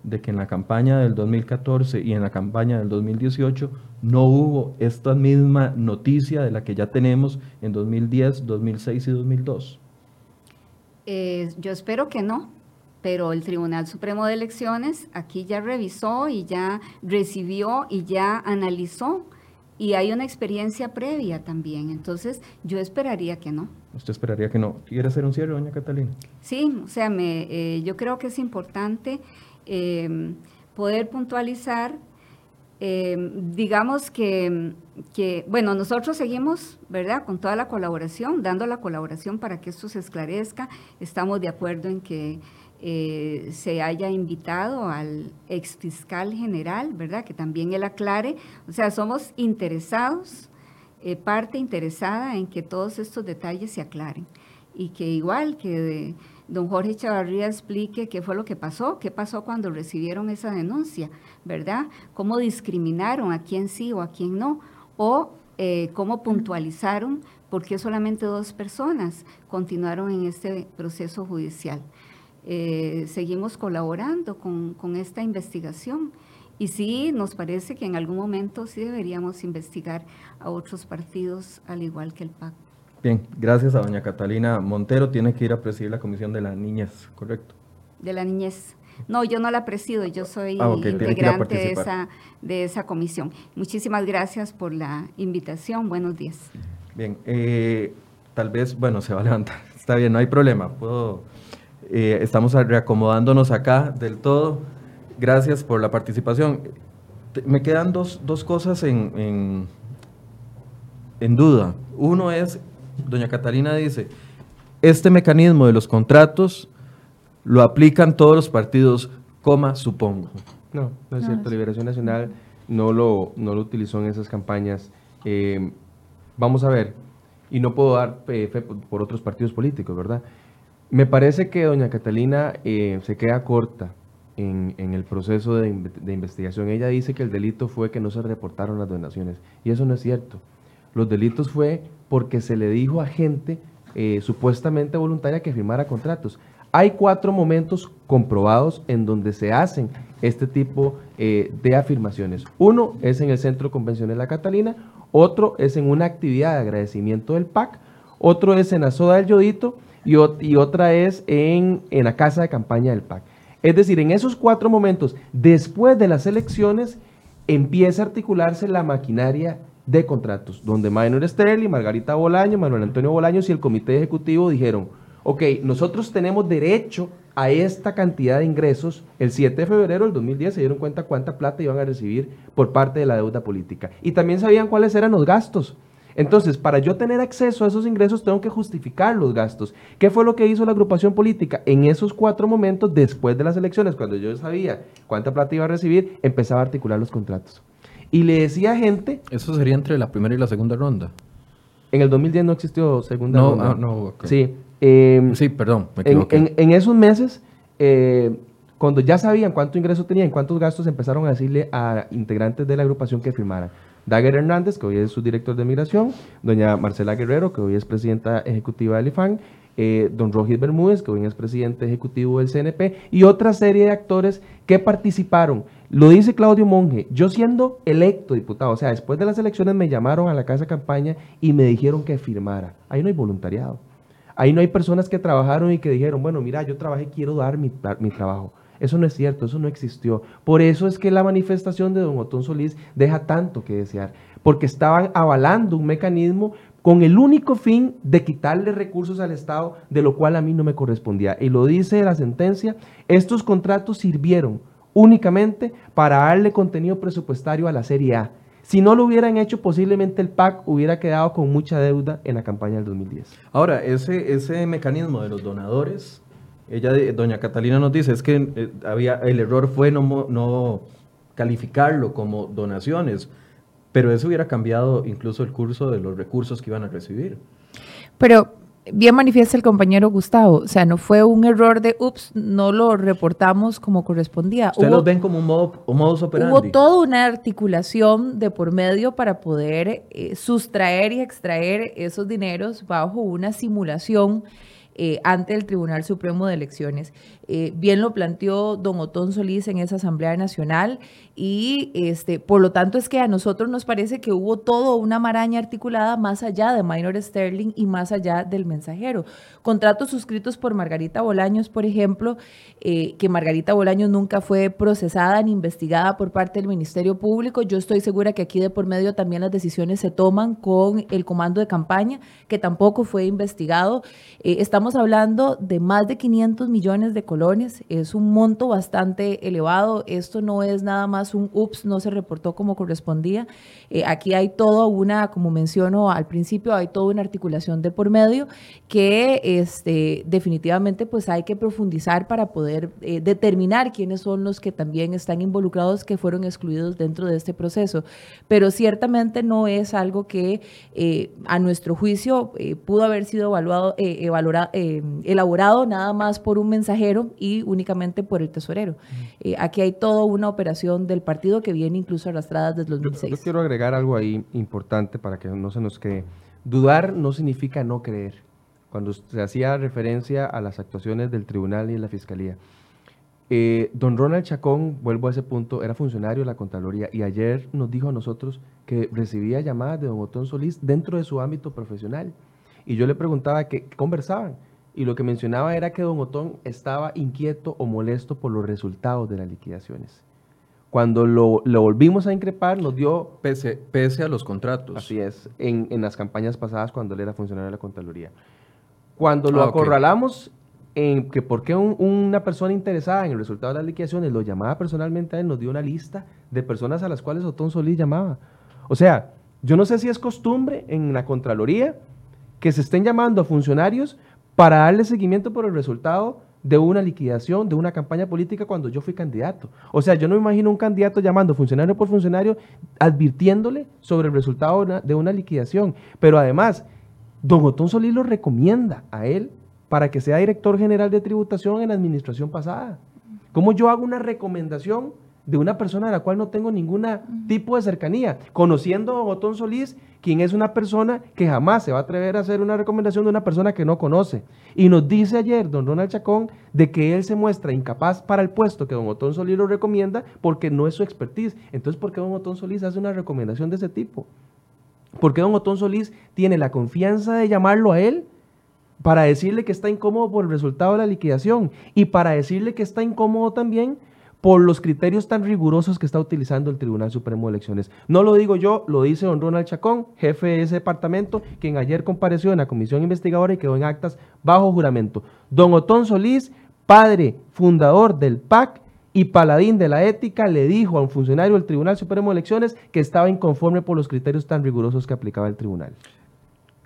de que en la campaña del 2014 y en la campaña del 2018 no hubo esta misma noticia de la que ya tenemos en 2010, 2006 y 2002? Eh, yo espero que no, pero el Tribunal Supremo de Elecciones aquí ya revisó y ya recibió y ya analizó y hay una experiencia previa también, entonces yo esperaría que no. ¿Usted esperaría que no? ¿Quiere hacer un cierre, doña Catalina? Sí, o sea, me, eh, yo creo que es importante eh, poder puntualizar Em, digamos que, que, bueno, nosotros seguimos, ¿verdad?, con toda la colaboración, dando la colaboración para que esto se esclarezca. Estamos de acuerdo en que eh, se haya invitado al ex fiscal general, ¿verdad?, que también él aclare. O sea, somos interesados, eh, parte interesada en que todos estos detalles se aclaren y que igual que... De, don Jorge Chavarría explique qué fue lo que pasó, qué pasó cuando recibieron esa denuncia, ¿verdad? Cómo discriminaron a quién sí o a quién no, o eh, cómo puntualizaron ¿Por qué solamente dos personas continuaron en este proceso judicial? Eh, seguimos colaborando con, con esta investigación y sí, nos parece que en algún momento sí deberíamos investigar a otros partidos al igual que el PAC. Bien, gracias a doña Catalina Montero. Tiene que ir a presidir la Comisión de la Niñez, ¿correcto? De la Niñez. No, yo no la presido, yo soy ah, integrante de esa, de esa comisión. Muchísimas gracias por la invitación. Buenos días. Bien, eh, tal vez, bueno, se va a levantar. Está bien, no hay problema. Puedo, eh, estamos reacomodándonos acá del todo. Gracias por la participación. Me quedan dos, dos cosas en, en, en duda. Uno es, doña Catalina dice, este mecanismo de los contratos lo aplican todos los partidos, coma, supongo. No, no es cierto. Liberación Nacional no lo, no lo utilizó en esas campañas. Eh, vamos a ver, y no puedo dar fe por, otros partidos políticos, ¿verdad? Me parece que doña Catalina eh, se queda corta en, el proceso de, investigación. Ella dice que el delito fue que no se reportaron las donaciones, y eso no es cierto. Los delitos fue porque se le dijo a gente eh, supuestamente voluntaria que firmara contratos. Hay cuatro momentos comprobados en donde se hacen este tipo eh, de afirmaciones. Uno es en el Centro de Convenciones La Catalina, otro es en una actividad de agradecimiento del PAC, otro es en la Soda del Yodito y, otra es en, en la casa de campaña del PAC. Es decir, en esos cuatro momentos, después de las elecciones, empieza a articularse la maquinaria de contratos, donde Maynor Esterli, Margarita Bolaño, Manuel Antonio Bolaños y el comité ejecutivo dijeron, ok, nosotros tenemos derecho a esta cantidad de ingresos. El 7 de febrero del 2010 se dieron cuenta cuánta plata iban a recibir por parte de la deuda política. Y también sabían cuáles eran los gastos. Entonces, para yo tener acceso a esos ingresos, tengo que justificar los gastos. ¿Qué fue lo que hizo la agrupación política? En esos cuatro momentos, después de las elecciones, cuando yo sabía cuánta plata iba a recibir, empezaba a articular los contratos. Y le decía a gente... Eso sería entre la primera y la segunda ronda. En el 2010 no existió segunda ronda. No, no, Sí, Em, sí, perdón, me. En, esos meses, eh, cuando ya sabían cuánto ingreso tenían, cuántos gastos, empezaron a decirle a integrantes de la agrupación que firmaran. Dagger Hernández, que hoy es su director de migración, doña Marcela Guerrero, que hoy es presidenta ejecutiva del IFAN, eh, don Rogis Bermúdez, que hoy es presidente ejecutivo del CNP, y otra serie de actores que participaron. Lo dice Claudio Monge, yo siendo electo diputado, o sea, después de las elecciones me llamaron a la casa de campaña y me dijeron que firmara. Ahí no hay voluntariado. Ahí no hay personas que trabajaron y que dijeron, bueno, mira, yo trabajé, quiero dar mi, trabajo. Eso no es cierto, eso no existió. Por eso es que la manifestación de don Otón Solís deja tanto que desear, porque estaban avalando un mecanismo con el único fin de quitarle recursos al Estado, de lo cual a mí no me correspondía. Y lo dice la sentencia, estos contratos sirvieron únicamente para darle contenido presupuestario a la Serie A si no lo hubieran hecho, posiblemente el PAC hubiera quedado con mucha deuda en la campaña del 2010. Ahora, ese, ese mecanismo de los donadores, ella, doña Catalina nos dice, es que eh, había, el error fue no, no calificarlo como donaciones, pero eso hubiera cambiado incluso el curso de los recursos que iban a recibir. Pero bien manifiesta el compañero Gustavo, o sea, no fue un error de, ups, no lo reportamos como correspondía. Ustedes los ven como un, modo, un modus operandi. Hubo toda una articulación de por medio para poder eh, sustraer y extraer esos dineros bajo una simulación eh, ante el Tribunal Supremo de Elecciones. Eh, bien lo planteó don Otón Solís en esa Asamblea Nacional y este, por lo tanto es que a nosotros nos parece que hubo todo una maraña articulada más allá de Minor Sterling y más allá del mensajero. Contratos suscritos por Margarita Bolaños, por ejemplo, eh, que Margarita Bolaños nunca fue procesada ni investigada por parte del Ministerio Público. Yo estoy segura que aquí de por medio también las decisiones se toman con el comando de campaña, que tampoco fue investigado. Eh, estamos hablando de más de 500 millones de colones, es un monto bastante elevado. Esto no es nada más un ups, no se reportó como correspondía. Eh, aquí hay toda una, como menciono al principio, hay toda una articulación de por medio que este, definitivamente pues hay que profundizar para poder eh, determinar quiénes son los que también están involucrados que fueron excluidos dentro de este proceso. Pero ciertamente no es algo que eh, a nuestro juicio pudo haber sido evaluado, elaborado nada más por un mensajero y únicamente por el tesorero. aquí hay toda una operación del partido que viene incluso arrastrada desde 2006. Yo, quiero agregar algo ahí importante para que no se nos quede. Dudar no significa no creer. Cuando se hacía referencia a las actuaciones del tribunal y de la fiscalía. Eh, don Ronald Chacón, vuelvo a ese punto, era funcionario de la Contraloría y ayer nos dijo a nosotros que recibía llamadas de don Otón Solís dentro de su ámbito profesional. Y yo le preguntaba qué conversaban. Y lo que mencionaba era que don Otón estaba inquieto o molesto por los resultados de las liquidaciones. Cuando lo, volvimos a increpar, nos dio... Pese, pese a los contratos. Así es, en, las campañas pasadas cuando él era funcionario de la Contraloría. Cuando lo ah, acorralamos en que por qué una persona interesada en el resultado de las liquidaciones lo llamaba personalmente a él, nos dio una lista de personas a las cuales Otón Solís llamaba. O sea, yo no sé si es costumbre en la Contraloría que se estén llamando a funcionarios para darle seguimiento por el resultado de una liquidación, de una campaña política cuando yo fui candidato. O sea, yo no me imagino un candidato llamando funcionario por funcionario advirtiéndole sobre el resultado de una liquidación. Pero además, don Otón Solís lo recomienda a él para que sea director general de tributación en la administración pasada. ¿Cómo yo hago una recomendación de una persona a la cual no tengo ningún tipo de cercanía? Conociendo a Otón Solís, quien es una persona que jamás se va a atrever a hacer una recomendación de una persona que no conoce. Y nos dice ayer don Ronald Chacón de que él se muestra incapaz para el puesto que don Otón Solís lo recomienda porque no es su expertise. Entonces, ¿por qué don Otón Solís hace una recomendación de ese tipo? ¿Por qué don Otón Solís tiene la confianza de llamarlo a él para decirle que está incómodo por el resultado de la liquidación y para decirle que está incómodo también por los criterios tan rigurosos que está utilizando el Tribunal Supremo de Elecciones. No lo digo yo, lo dice don Ronald Chacón, jefe de ese departamento, quien ayer compareció en la comisión investigadora y quedó en actas bajo juramento. Don Otón Solís, padre fundador del PAC y paladín de la ética, le dijo a un funcionario del Tribunal Supremo de Elecciones que estaba inconforme por los criterios tan rigurosos que aplicaba el tribunal.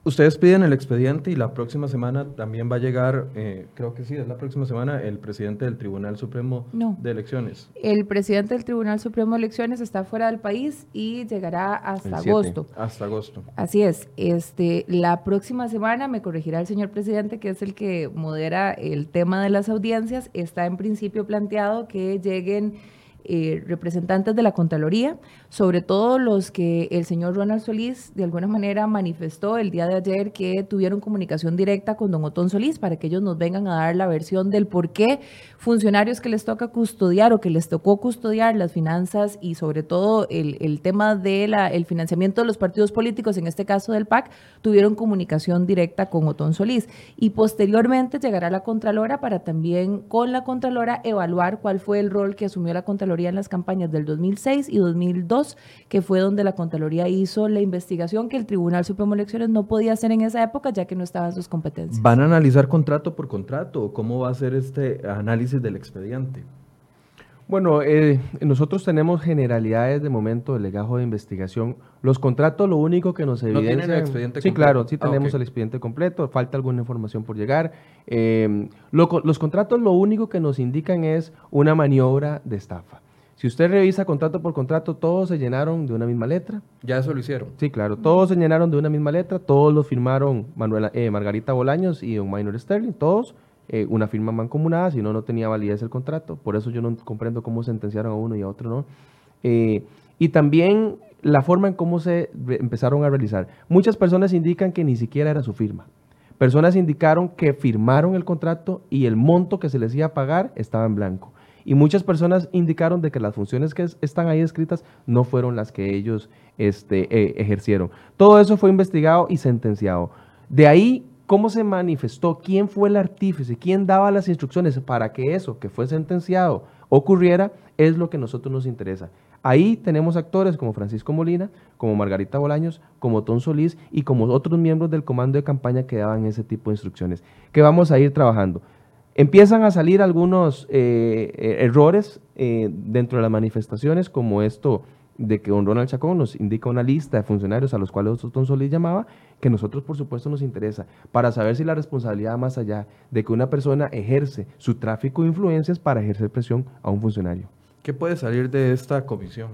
Ustedes piden el expediente y la próxima semana también va a llegar, eh, creo que sí, es la próxima semana, el presidente del Tribunal Supremo de Elecciones. El presidente del Tribunal Supremo de Elecciones está fuera del país y llegará hasta agosto. Hasta agosto. Así es. Este, la próxima semana me corregirá el señor presidente, que es el que modera el tema de las audiencias. Está en principio planteado que lleguen eh, representantes de la Contraloría, sobre todo los que el señor Ronald Solís de alguna manera manifestó el día de ayer que tuvieron comunicación directa con don Otón Solís para que ellos nos vengan a dar la versión del por qué funcionarios que les toca custodiar o que les tocó custodiar las finanzas y sobre todo el, tema del el financiamiento de los partidos políticos, en este caso del PAC, tuvieron comunicación directa con Otón Solís. Y posteriormente llegará la Contralora para también con la Contralora evaluar cuál fue el rol que asumió la Contralora en las campañas del 2006 y 2002, que fue donde la Contraloría hizo la investigación que el Tribunal Supremo de Elecciones no podía hacer en esa época, ya que no estaban sus competencias. ¿Van a analizar contrato por contrato? ¿Cómo va a ser este análisis del expediente? Bueno, eh, nosotros tenemos generalidades de momento del legajo de investigación. Los contratos, lo único que nos evidencia... ¿No tienen el expediente sí, claro, sí ah, tenemos el expediente completo, falta alguna información por llegar. Eh, los contratos, lo único que nos indican es una maniobra de estafa. Si usted revisa contrato por contrato, todos se llenaron de una misma letra. Ya eso lo hicieron. Sí, claro. Todos se llenaron de una misma letra. Todos lo firmaron Manuela, eh, Margarita Bolaños y un Minor Sterling. Todos eh, una firma mancomunada, si no, no tenía validez el contrato. Por eso yo no comprendo cómo sentenciaron a uno y a otro no. Eh, y también la forma en cómo se empezaron a realizar. Muchas personas indican que ni siquiera era su firma. Personas indicaron que firmaron el contrato y el monto que se les iba a pagar estaba en blanco. Y muchas personas indicaron de que las funciones que están ahí escritas no fueron las que ellos este, eh, ejercieron. Todo eso fue investigado y sentenciado. De ahí, ¿cómo se manifestó? ¿Quién fue el artífice? ¿Quién daba las instrucciones para que eso que fue sentenciado ocurriera? Es lo que a nosotros nos interesa. Ahí tenemos actores como Francisco Molina, como Margarita Bolaños, como Tom Solís y como otros miembros del comando de campaña que daban ese tipo de instrucciones, que vamos a ir trabajando. Empiezan a salir algunos eh, eh, errores eh, dentro de las manifestaciones, como esto de que don Ronald Chacón nos indica una lista de funcionarios a los cuales don Solís llamaba, que nosotros por supuesto nos interesa, para saber si la responsabilidad más allá de que una persona ejerce su tráfico de influencias para ejercer presión a un funcionario. ¿Qué puede salir de esta comisión?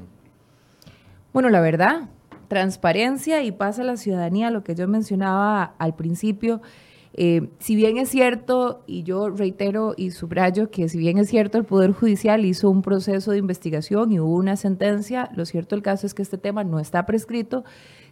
Bueno, la verdad, transparencia y pasa a la ciudadanía, lo que yo mencionaba al principio, eh, si bien es cierto, y yo reitero y subrayo que si bien es cierto, el Poder Judicial hizo un proceso de investigación y hubo una sentencia, lo cierto el caso es que este tema no está prescrito,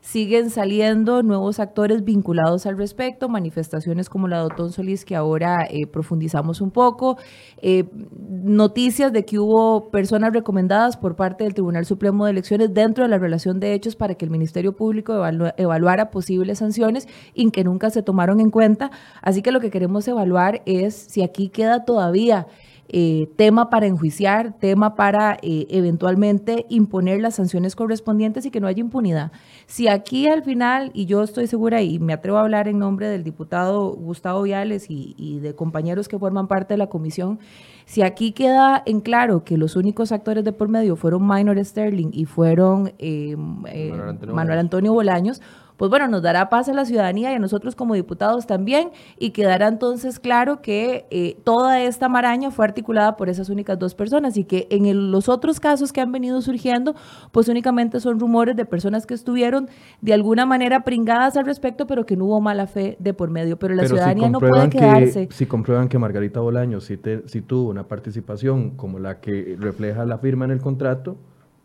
siguen saliendo nuevos actores vinculados al respecto, manifestaciones como la de Otón Solís que ahora eh, profundizamos un poco, eh, noticias de que hubo personas recomendadas por parte del Tribunal Supremo de Elecciones dentro de la relación de hechos para que el Ministerio Público evaluara posibles sanciones y que nunca se tomaron en cuenta. Así que lo que queremos evaluar es si aquí queda todavía eh, tema para enjuiciar, tema para eh, eventualmente imponer las sanciones correspondientes y que no haya impunidad. Si aquí al final, y yo estoy segura y me atrevo a hablar en nombre del diputado Gustavo Viales y, de compañeros que forman parte de la comisión, si aquí queda en claro que los únicos actores de por medio fueron Minor Sterling y fueron eh, Manuel Antonio Bolaños, pues bueno, nos dará paz a la ciudadanía y a nosotros como diputados también y quedará entonces claro que eh, toda esta maraña fue articulada por esas únicas dos personas y que en los otros casos que han venido surgiendo, pues únicamente son rumores de personas que estuvieron de alguna manera pringadas al respecto, pero que no hubo mala fe de por medio. Pero la ciudadanía no puede quedarse. si comprueban que Margarita Bolaños sí, si tuvo una participación como la que refleja la firma en el contrato,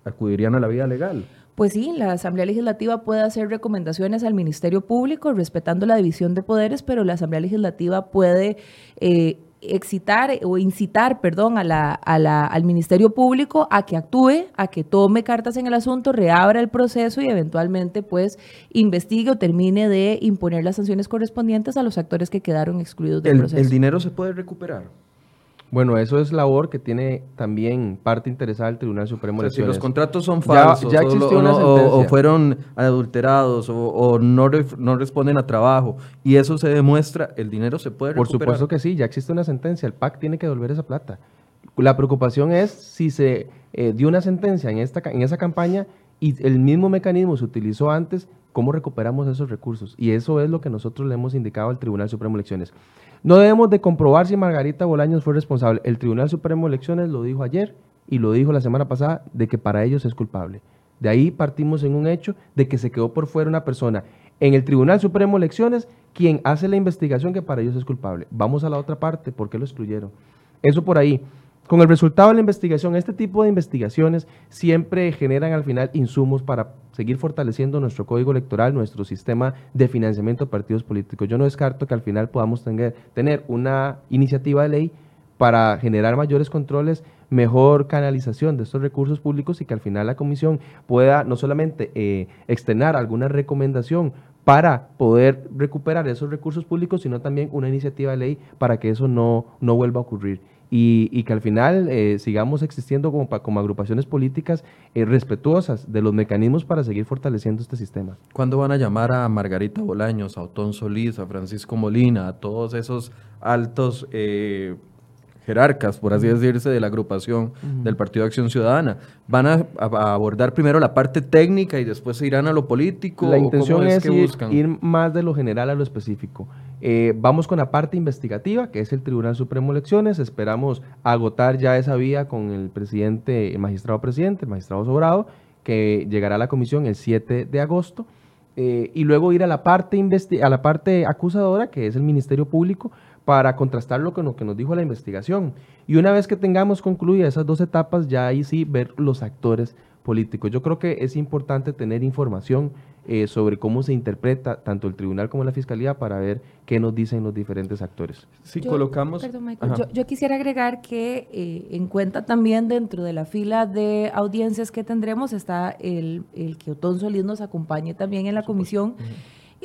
acudirían a la vía legal. Pues sí, la Asamblea Legislativa puede hacer recomendaciones al Ministerio Público respetando la división de poderes, pero la Asamblea Legislativa puede eh, excitar o incitar, perdón, a la, al Ministerio Público a que actúe, a que tome cartas en el asunto, reabra el proceso y eventualmente pues investigue o termine de imponer las sanciones correspondientes a los actores que quedaron excluidos del proceso. ¿El dinero se puede recuperar? Bueno, eso es labor que tiene también parte interesada del Tribunal Supremo de Si los contratos son falsos o, fueron adulterados o, no, no responden a trabajo y eso se demuestra, el dinero se puede recuperar. Por supuesto que sí, ya existe una sentencia, el PAC tiene que devolver esa plata. La preocupación es si se eh, dio una sentencia en, esta, en esa campaña y el mismo mecanismo se utilizó antes, ¿cómo recuperamos esos recursos? Y eso es lo que nosotros le hemos indicado al Tribunal Supremo de Elecciones. No debemos de comprobar si Margarita Bolaños fue responsable. El Tribunal Supremo de Elecciones lo dijo ayer y lo dijo la semana pasada de que para ellos es culpable. De ahí partimos en un hecho de que se quedó por fuera una persona en el Tribunal Supremo de Elecciones quien hace la investigación que para ellos es culpable. Vamos a la otra parte, ¿por qué lo excluyeron? Eso por ahí. Con el resultado de la investigación, este tipo de investigaciones siempre generan al final insumos para seguir fortaleciendo nuestro código electoral, nuestro sistema de financiamiento de partidos políticos. Yo no descarto que al final podamos tener, una iniciativa de ley para generar mayores controles, mejor canalización de estos recursos públicos y que al final la comisión pueda no solamente eh, alguna recomendación para poder recuperar esos recursos públicos, sino también una iniciativa de ley para que eso no, no vuelva a ocurrir y, que al final eh, sigamos existiendo como, como agrupaciones políticas eh, respetuosas de los mecanismos para seguir fortaleciendo este sistema. ¿Cuándo van a llamar a Margarita Bolaños, a Otón Solís, a Francisco Molina, a todos esos altos eh, jerarcas, por así decirse, de la agrupación del Partido de Acción Ciudadana. ¿Van a, abordar primero la parte técnica y después se irán a lo político? La intención es, ir, más de lo general a lo específico. Eh, vamos con la parte investigativa, que es el Tribunal Supremo de Elecciones. Esperamos agotar ya esa vía con el presidente, el magistrado presidente, el magistrado Sobrado, que llegará a la comisión el 7 de agosto. Eh, y luego ir a la parte a la parte acusadora, que es el Ministerio Público, para contrastarlo con lo que nos dijo la investigación. Y una vez que tengamos concluidas esas dos etapas, ya ahí sí ver los actores políticos. Yo creo que es importante tener información eh, sobre cómo se interpreta tanto el tribunal como la fiscalía para ver qué nos dicen los diferentes actores. Si colocamos... Perdón, yo, quisiera agregar que eh, en cuenta también dentro de la fila de audiencias que tendremos está el, el que Otón Solís nos acompañe también en la comisión.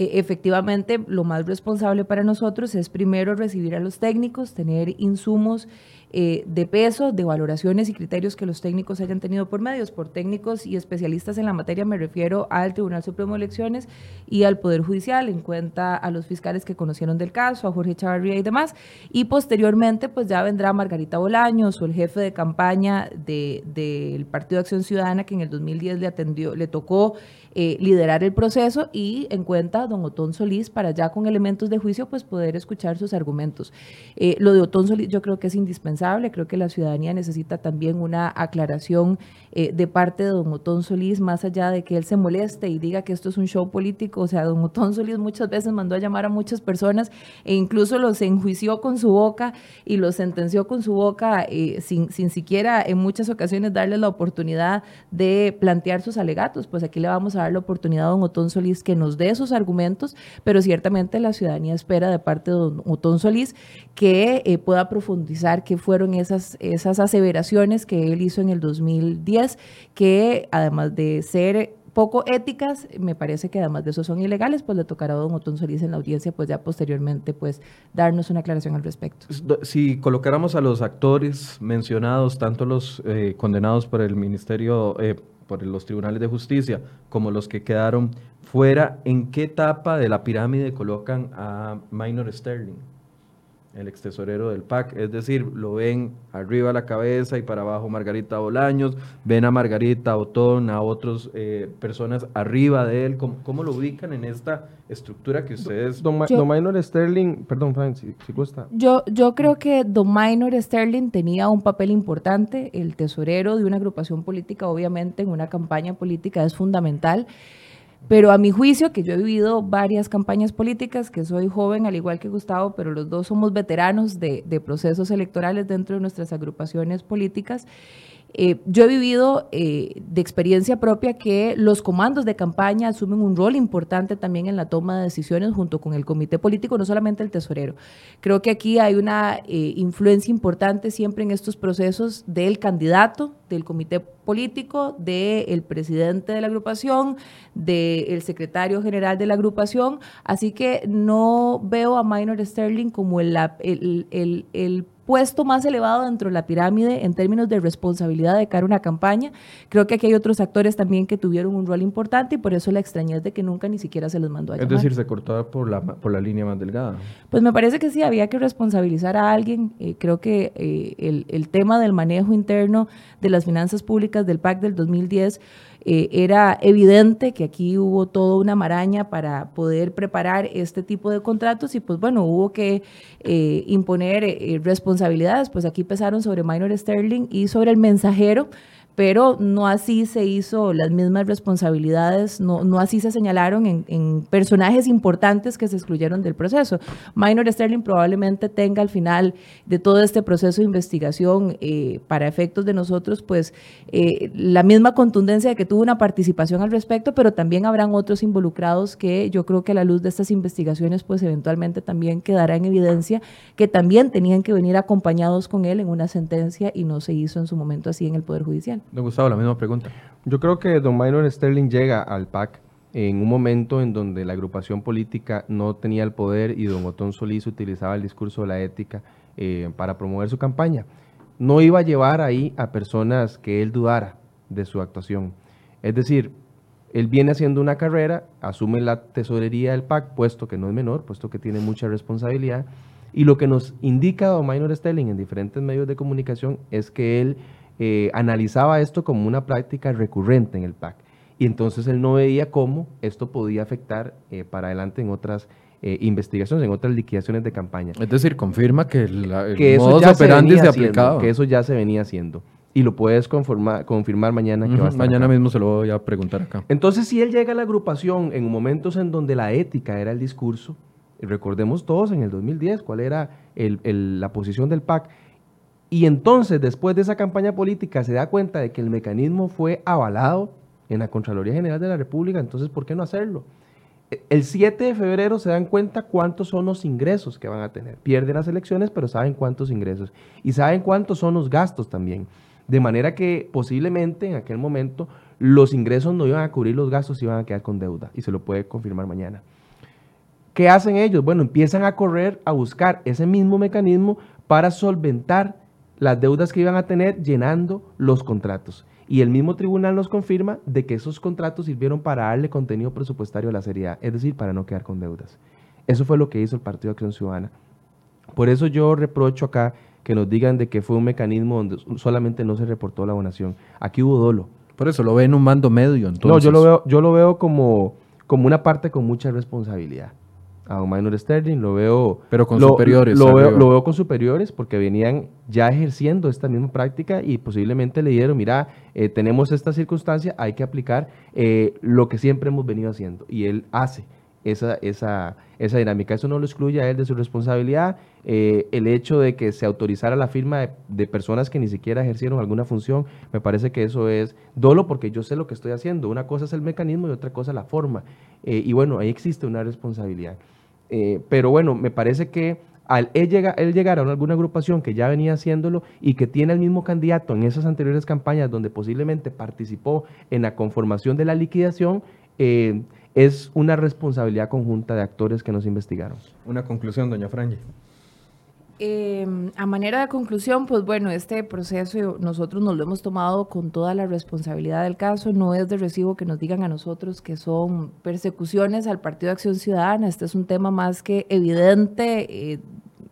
E, efectivamente, lo más responsable para nosotros es primero recibir a los técnicos, tener insumos eh, de peso, de valoraciones y criterios que los técnicos hayan tenido por medios. Por técnicos y especialistas en la materia me refiero al Tribunal Supremo de Elecciones y al Poder Judicial, en cuenta a los fiscales que conocieron del caso, a Jorge Chavarría y demás. Y posteriormente, pues ya vendrá Margarita Bolaños o el jefe de campaña del Partido de Acción Ciudadana, que en el 2010 le atendió, le tocó eh, liderar el proceso y en cuenta don Otón Solís para ya con elementos de juicio, pues poder escuchar sus argumentos. Eh, lo de Otón Solís yo creo que es indispensable irresponsable. Creo que la ciudadanía necesita también una aclaración eh, de parte de don Otón Solís, más allá de que él se moleste y diga que esto es un show político. O sea, don Otón Solís muchas veces mandó a llamar a muchas personas e incluso los enjuició con su boca y los sentenció con su boca eh, sin, sin siquiera en muchas ocasiones darles la oportunidad de plantear sus alegatos. Pues aquí le vamos a dar la oportunidad a don Otón Solís que nos dé sus argumentos, pero ciertamente la ciudadanía espera de parte de don Otón Solís que eh, pueda profundizar qué fueron esas, esas aseveraciones que él hizo en el 2010, que además de ser poco éticas, me parece que además de eso son ilegales, pues le tocará a don Otón Solís en la audiencia, pues ya posteriormente, pues darnos una aclaración al respecto. Si colocáramos a los actores mencionados, tanto los eh, condenados por el Ministerio, eh, por los tribunales de justicia, como los que quedaron fuera, ¿en qué etapa de la pirámide colocan a Minor Sterling? El ex tesorero del PAC, es decir, lo ven arriba la cabeza y para abajo Margarita Bolaños, ven a Margarita Otón, a otras eh, personas arriba de él, ¿Cómo, lo ubican en esta estructura que ustedes... Don, Minor Sterling, perdón Frank, si, si gusta. Yo, yo creo que Don Minor Sterling tenía un papel importante, el tesorero de una agrupación política, obviamente en una campaña política es fundamental, pero a mi juicio, que yo he vivido varias campañas políticas, que soy joven al igual que Gustavo, pero los dos somos veteranos de, de procesos electorales dentro de nuestras agrupaciones políticas, eh, yo he vivido eh, de experiencia propia que los comandos de campaña asumen un rol importante también en la toma de decisiones junto con el comité político, no solamente el tesorero. Creo que aquí hay una eh, influencia importante siempre en estos procesos del candidato, del comité político, del presidente de la agrupación, del secretario general de la agrupación. Así que no veo a Minor Sterling como el, el, el, el puesto más elevado dentro de la pirámide en términos de responsabilidad de cara a una campaña. Creo que aquí hay otros actores también que tuvieron un rol importante y por eso la extrañez de que nunca ni siquiera se les mandó a Es decir, se cortaba por la, por la línea más delgada. Pues me parece que sí, había que responsabilizar a alguien. Eh, creo que eh, el, el tema del manejo interno de las finanzas públicas del PAC del 2010 eh, era evidente que aquí hubo toda una maraña para poder preparar este tipo de contratos y pues bueno, hubo que eh, imponer eh, responsabilidades, pues aquí pesaron sobre Minor Sterling y sobre el mensajero pero no así se hizo las mismas responsabilidades, no, no así se señalaron en, personajes importantes que se excluyeron del proceso. Minor Sterling probablemente tenga al final de todo este proceso de investigación, eh, para efectos de nosotros, pues eh, la misma contundencia de que tuvo una participación al respecto, pero también habrán otros involucrados que yo creo que a la luz de estas investigaciones, pues eventualmente también quedará en evidencia que también tenían que venir acompañados con él en una sentencia y no se hizo en su momento así en el Poder Judicial. Don Gustavo, la misma pregunta. Yo creo que don Minor Sterling llega al PAC en un momento en donde la agrupación política no tenía el poder y don Otón Solís utilizaba el discurso de la ética eh, para promover su campaña. No iba a llevar ahí a personas que él dudara de su actuación. Es decir, él viene haciendo una carrera, asume la tesorería del PAC, puesto que no es menor, puesto que tiene mucha responsabilidad, y lo que nos indica don Minor Sterling en diferentes medios de comunicación es que él eh, analizaba esto como una práctica recurrente en el PAC. Y entonces él no veía cómo esto podía afectar eh, para adelante en otras eh, investigaciones, en otras liquidaciones de campaña. Es decir, confirma que el, que eso ya se, aplicaba. Que eso ya se venía haciendo. Y lo puedes confirmar mañana. Que mañana mismo se lo voy a preguntar acá. Entonces, si él llega a la agrupación en momentos en donde la ética era el discurso, recordemos todos en el 2010 cuál era la posición del PAC, y entonces, después de esa campaña política, se da cuenta de que el mecanismo fue avalado en la Contraloría General de la República, entonces, ¿por qué no hacerlo? E, el 7 de febrero se dan cuenta cuántos son los ingresos que van a tener. Pierden las elecciones, pero saben cuántos ingresos. Y saben cuántos son los gastos también. De manera que posiblemente en aquel momento los ingresos no iban a cubrir los gastos, iban a quedar con deuda. Y se lo puede confirmar mañana. ¿Qué hacen ellos? Bueno, empiezan a correr a buscar ese mismo mecanismo para solventar las deudas que iban a tener llenando los contratos. Y el mismo tribunal nos confirma de que esos contratos sirvieron para darle contenido presupuestario a la seriedad, es decir, para no quedar con deudas. Eso fue lo que hizo el Partido de Acción Ciudadana. Por eso yo reprocho acá que nos digan de que fue un mecanismo donde solamente no se reportó la donación. Aquí hubo dolo. Por eso lo ve en un mando medio, entonces. No, yo lo veo, yo lo veo como, como una parte con mucha responsabilidad. A don Minor Sterling, lo veo... Pero con superiores. Lo veo, lo veo, con superiores porque venían ya ejerciendo esta misma práctica y posiblemente le dieron, mira, eh, tenemos esta circunstancia, hay que aplicar eh, lo que siempre hemos venido haciendo. Y él hace esa, esa, esa dinámica. Eso no lo excluye a él de su responsabilidad. Eh, el hecho de que se autorizara la firma de, personas que ni siquiera ejercieron alguna función, me parece que eso es dolo porque yo sé lo que estoy haciendo. Una cosa es el mecanismo y otra cosa la forma. Eh, y bueno, ahí existe una responsabilidad. Eh, pero bueno, me parece que al él, llega, él llegar a alguna agrupación que ya venía haciéndolo y que tiene el mismo candidato en esas anteriores campañas donde posiblemente participó en la conformación de la liquidación, es una responsabilidad conjunta de actores que nos investigaron. Una conclusión, doña Franje. Em, a manera de conclusión, pues bueno, este proceso nosotros nos lo hemos tomado con toda la responsabilidad del caso. No es de recibo que nos digan a nosotros que son persecuciones al Partido de Acción Ciudadana. Este es un tema más que evidente. Eh,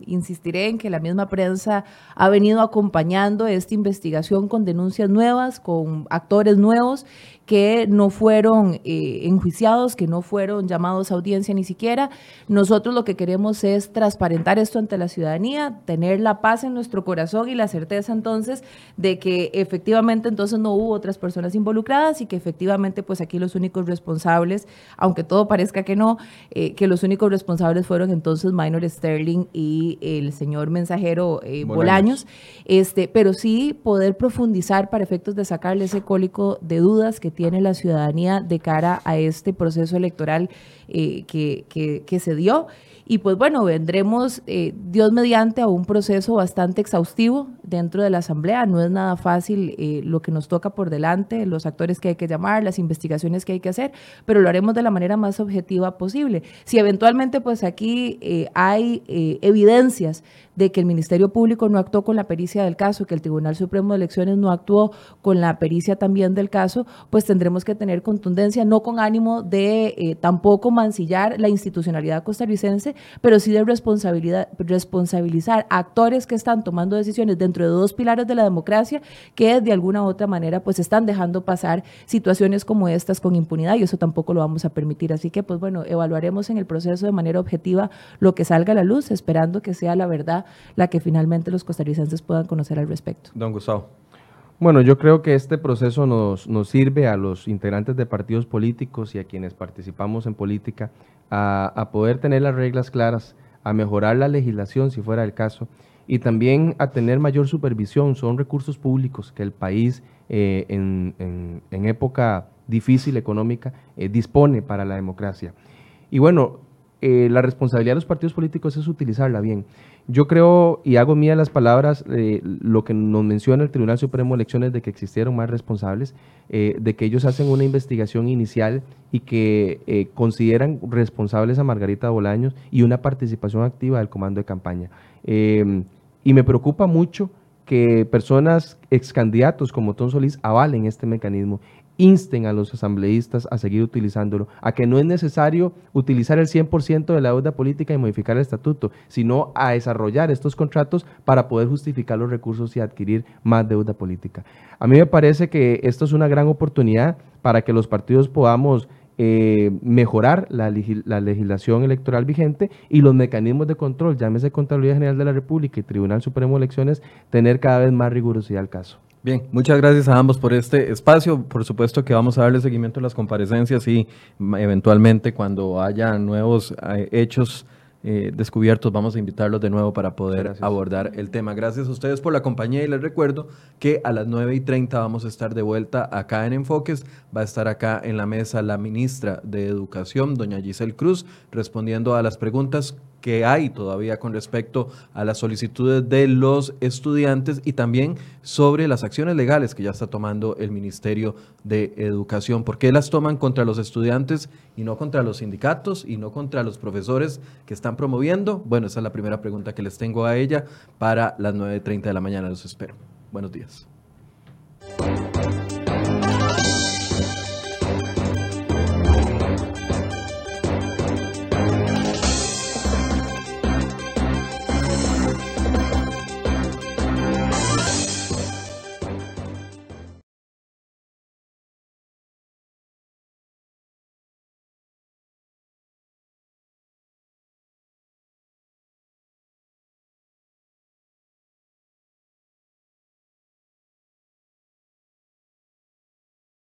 insistiré en que la misma prensa ha venido acompañando esta investigación con denuncias nuevas, con actores nuevos que no fueron eh, enjuiciados, que no fueron llamados a audiencia ni siquiera. Nosotros lo que queremos es transparentar esto ante la ciudadanía, tener la paz en nuestro corazón y la certeza entonces de que efectivamente entonces no hubo otras personas involucradas y que efectivamente pues aquí los únicos responsables, aunque todo parezca que no, eh, que los únicos responsables fueron entonces Minor Sterling y el señor mensajero eh, Bolaños. este, pero sí poder profundizar para efectos de sacarle ese cólico de dudas que tiene la ciudadanía de cara a este proceso electoral eh, que, que, se dio. Y pues bueno, vendremos, eh, Dios mediante, a un proceso bastante exhaustivo dentro de la Asamblea. No es nada fácil eh, lo que nos toca por delante, los actores que hay que llamar, las investigaciones que hay que hacer, pero lo haremos de la manera más objetiva posible. Si eventualmente pues aquí hay evidencias de que el Ministerio Público no actuó con la pericia del caso, que el Tribunal Supremo de Elecciones no actuó con la pericia también del caso, pues tendremos que tener contundencia, no con ánimo de eh, tampoco mancillar la institucionalidad costarricense, pero sí de responsabilidad, responsabilizar a actores que están tomando decisiones dentro de dos pilares de la democracia que de alguna u otra manera pues están dejando pasar situaciones como estas con impunidad y eso tampoco lo vamos a permitir. Así que pues bueno, evaluaremos en el proceso de manera objetiva lo que salga a la luz, esperando que sea la verdad la que finalmente los costarricenses puedan conocer al respecto. Don Gustavo. Bueno, yo creo que este proceso nos, nos, sirve a los integrantes de partidos políticos y a quienes participamos en política a, poder tener las reglas claras, a mejorar la legislación si fuera el caso y también a tener mayor supervisión. Son recursos públicos que el país eh, en, en, época difícil económica eh, dispone para la democracia. Y bueno, eh, la responsabilidad de los partidos políticos es utilizarla bien. Yo creo y hago mía las palabras, eh, lo que nos menciona el Tribunal Supremo de Elecciones de que existieron más responsables, eh, de que ellos hacen una investigación inicial y que consideran responsables a Margarita Bolaños y una participación activa del comando de campaña. y me preocupa mucho que personas ex candidatos como Tom Solís avalen este mecanismo insten a los asambleístas a seguir utilizándolo, a que no es necesario utilizar el 100% de la deuda política y modificar el estatuto, sino a desarrollar estos contratos para poder justificar los recursos y adquirir más deuda política. A mí me parece que esto es una gran oportunidad para que los partidos podamos eh, mejorar la, la, legislación electoral vigente y los mecanismos de control, llámese Contraloría General de la República y Tribunal Supremo de Elecciones, tener cada vez más rigurosidad al caso. Bien, muchas gracias a ambos por este espacio. Por supuesto que vamos a darle seguimiento a las comparecencias y eventualmente cuando haya nuevos eh, hechos eh, descubiertos vamos a invitarlos de nuevo para poder abordar el tema. Gracias a ustedes por la compañía y les recuerdo que a las 9 y 30 vamos a estar de vuelta acá en Enfoques. Va a estar acá en la mesa la ministra de Educación, doña Giselle Cruz, respondiendo a las preguntas que hay todavía con respecto a las solicitudes de los estudiantes y también sobre las acciones legales que ya está tomando el Ministerio de Educación. ¿Por qué las toman contra los estudiantes y no contra los sindicatos y no contra los profesores que están promoviendo? Bueno, esa es la primera pregunta que les tengo a ella para las 9.30 de la mañana. Los espero. Buenos días.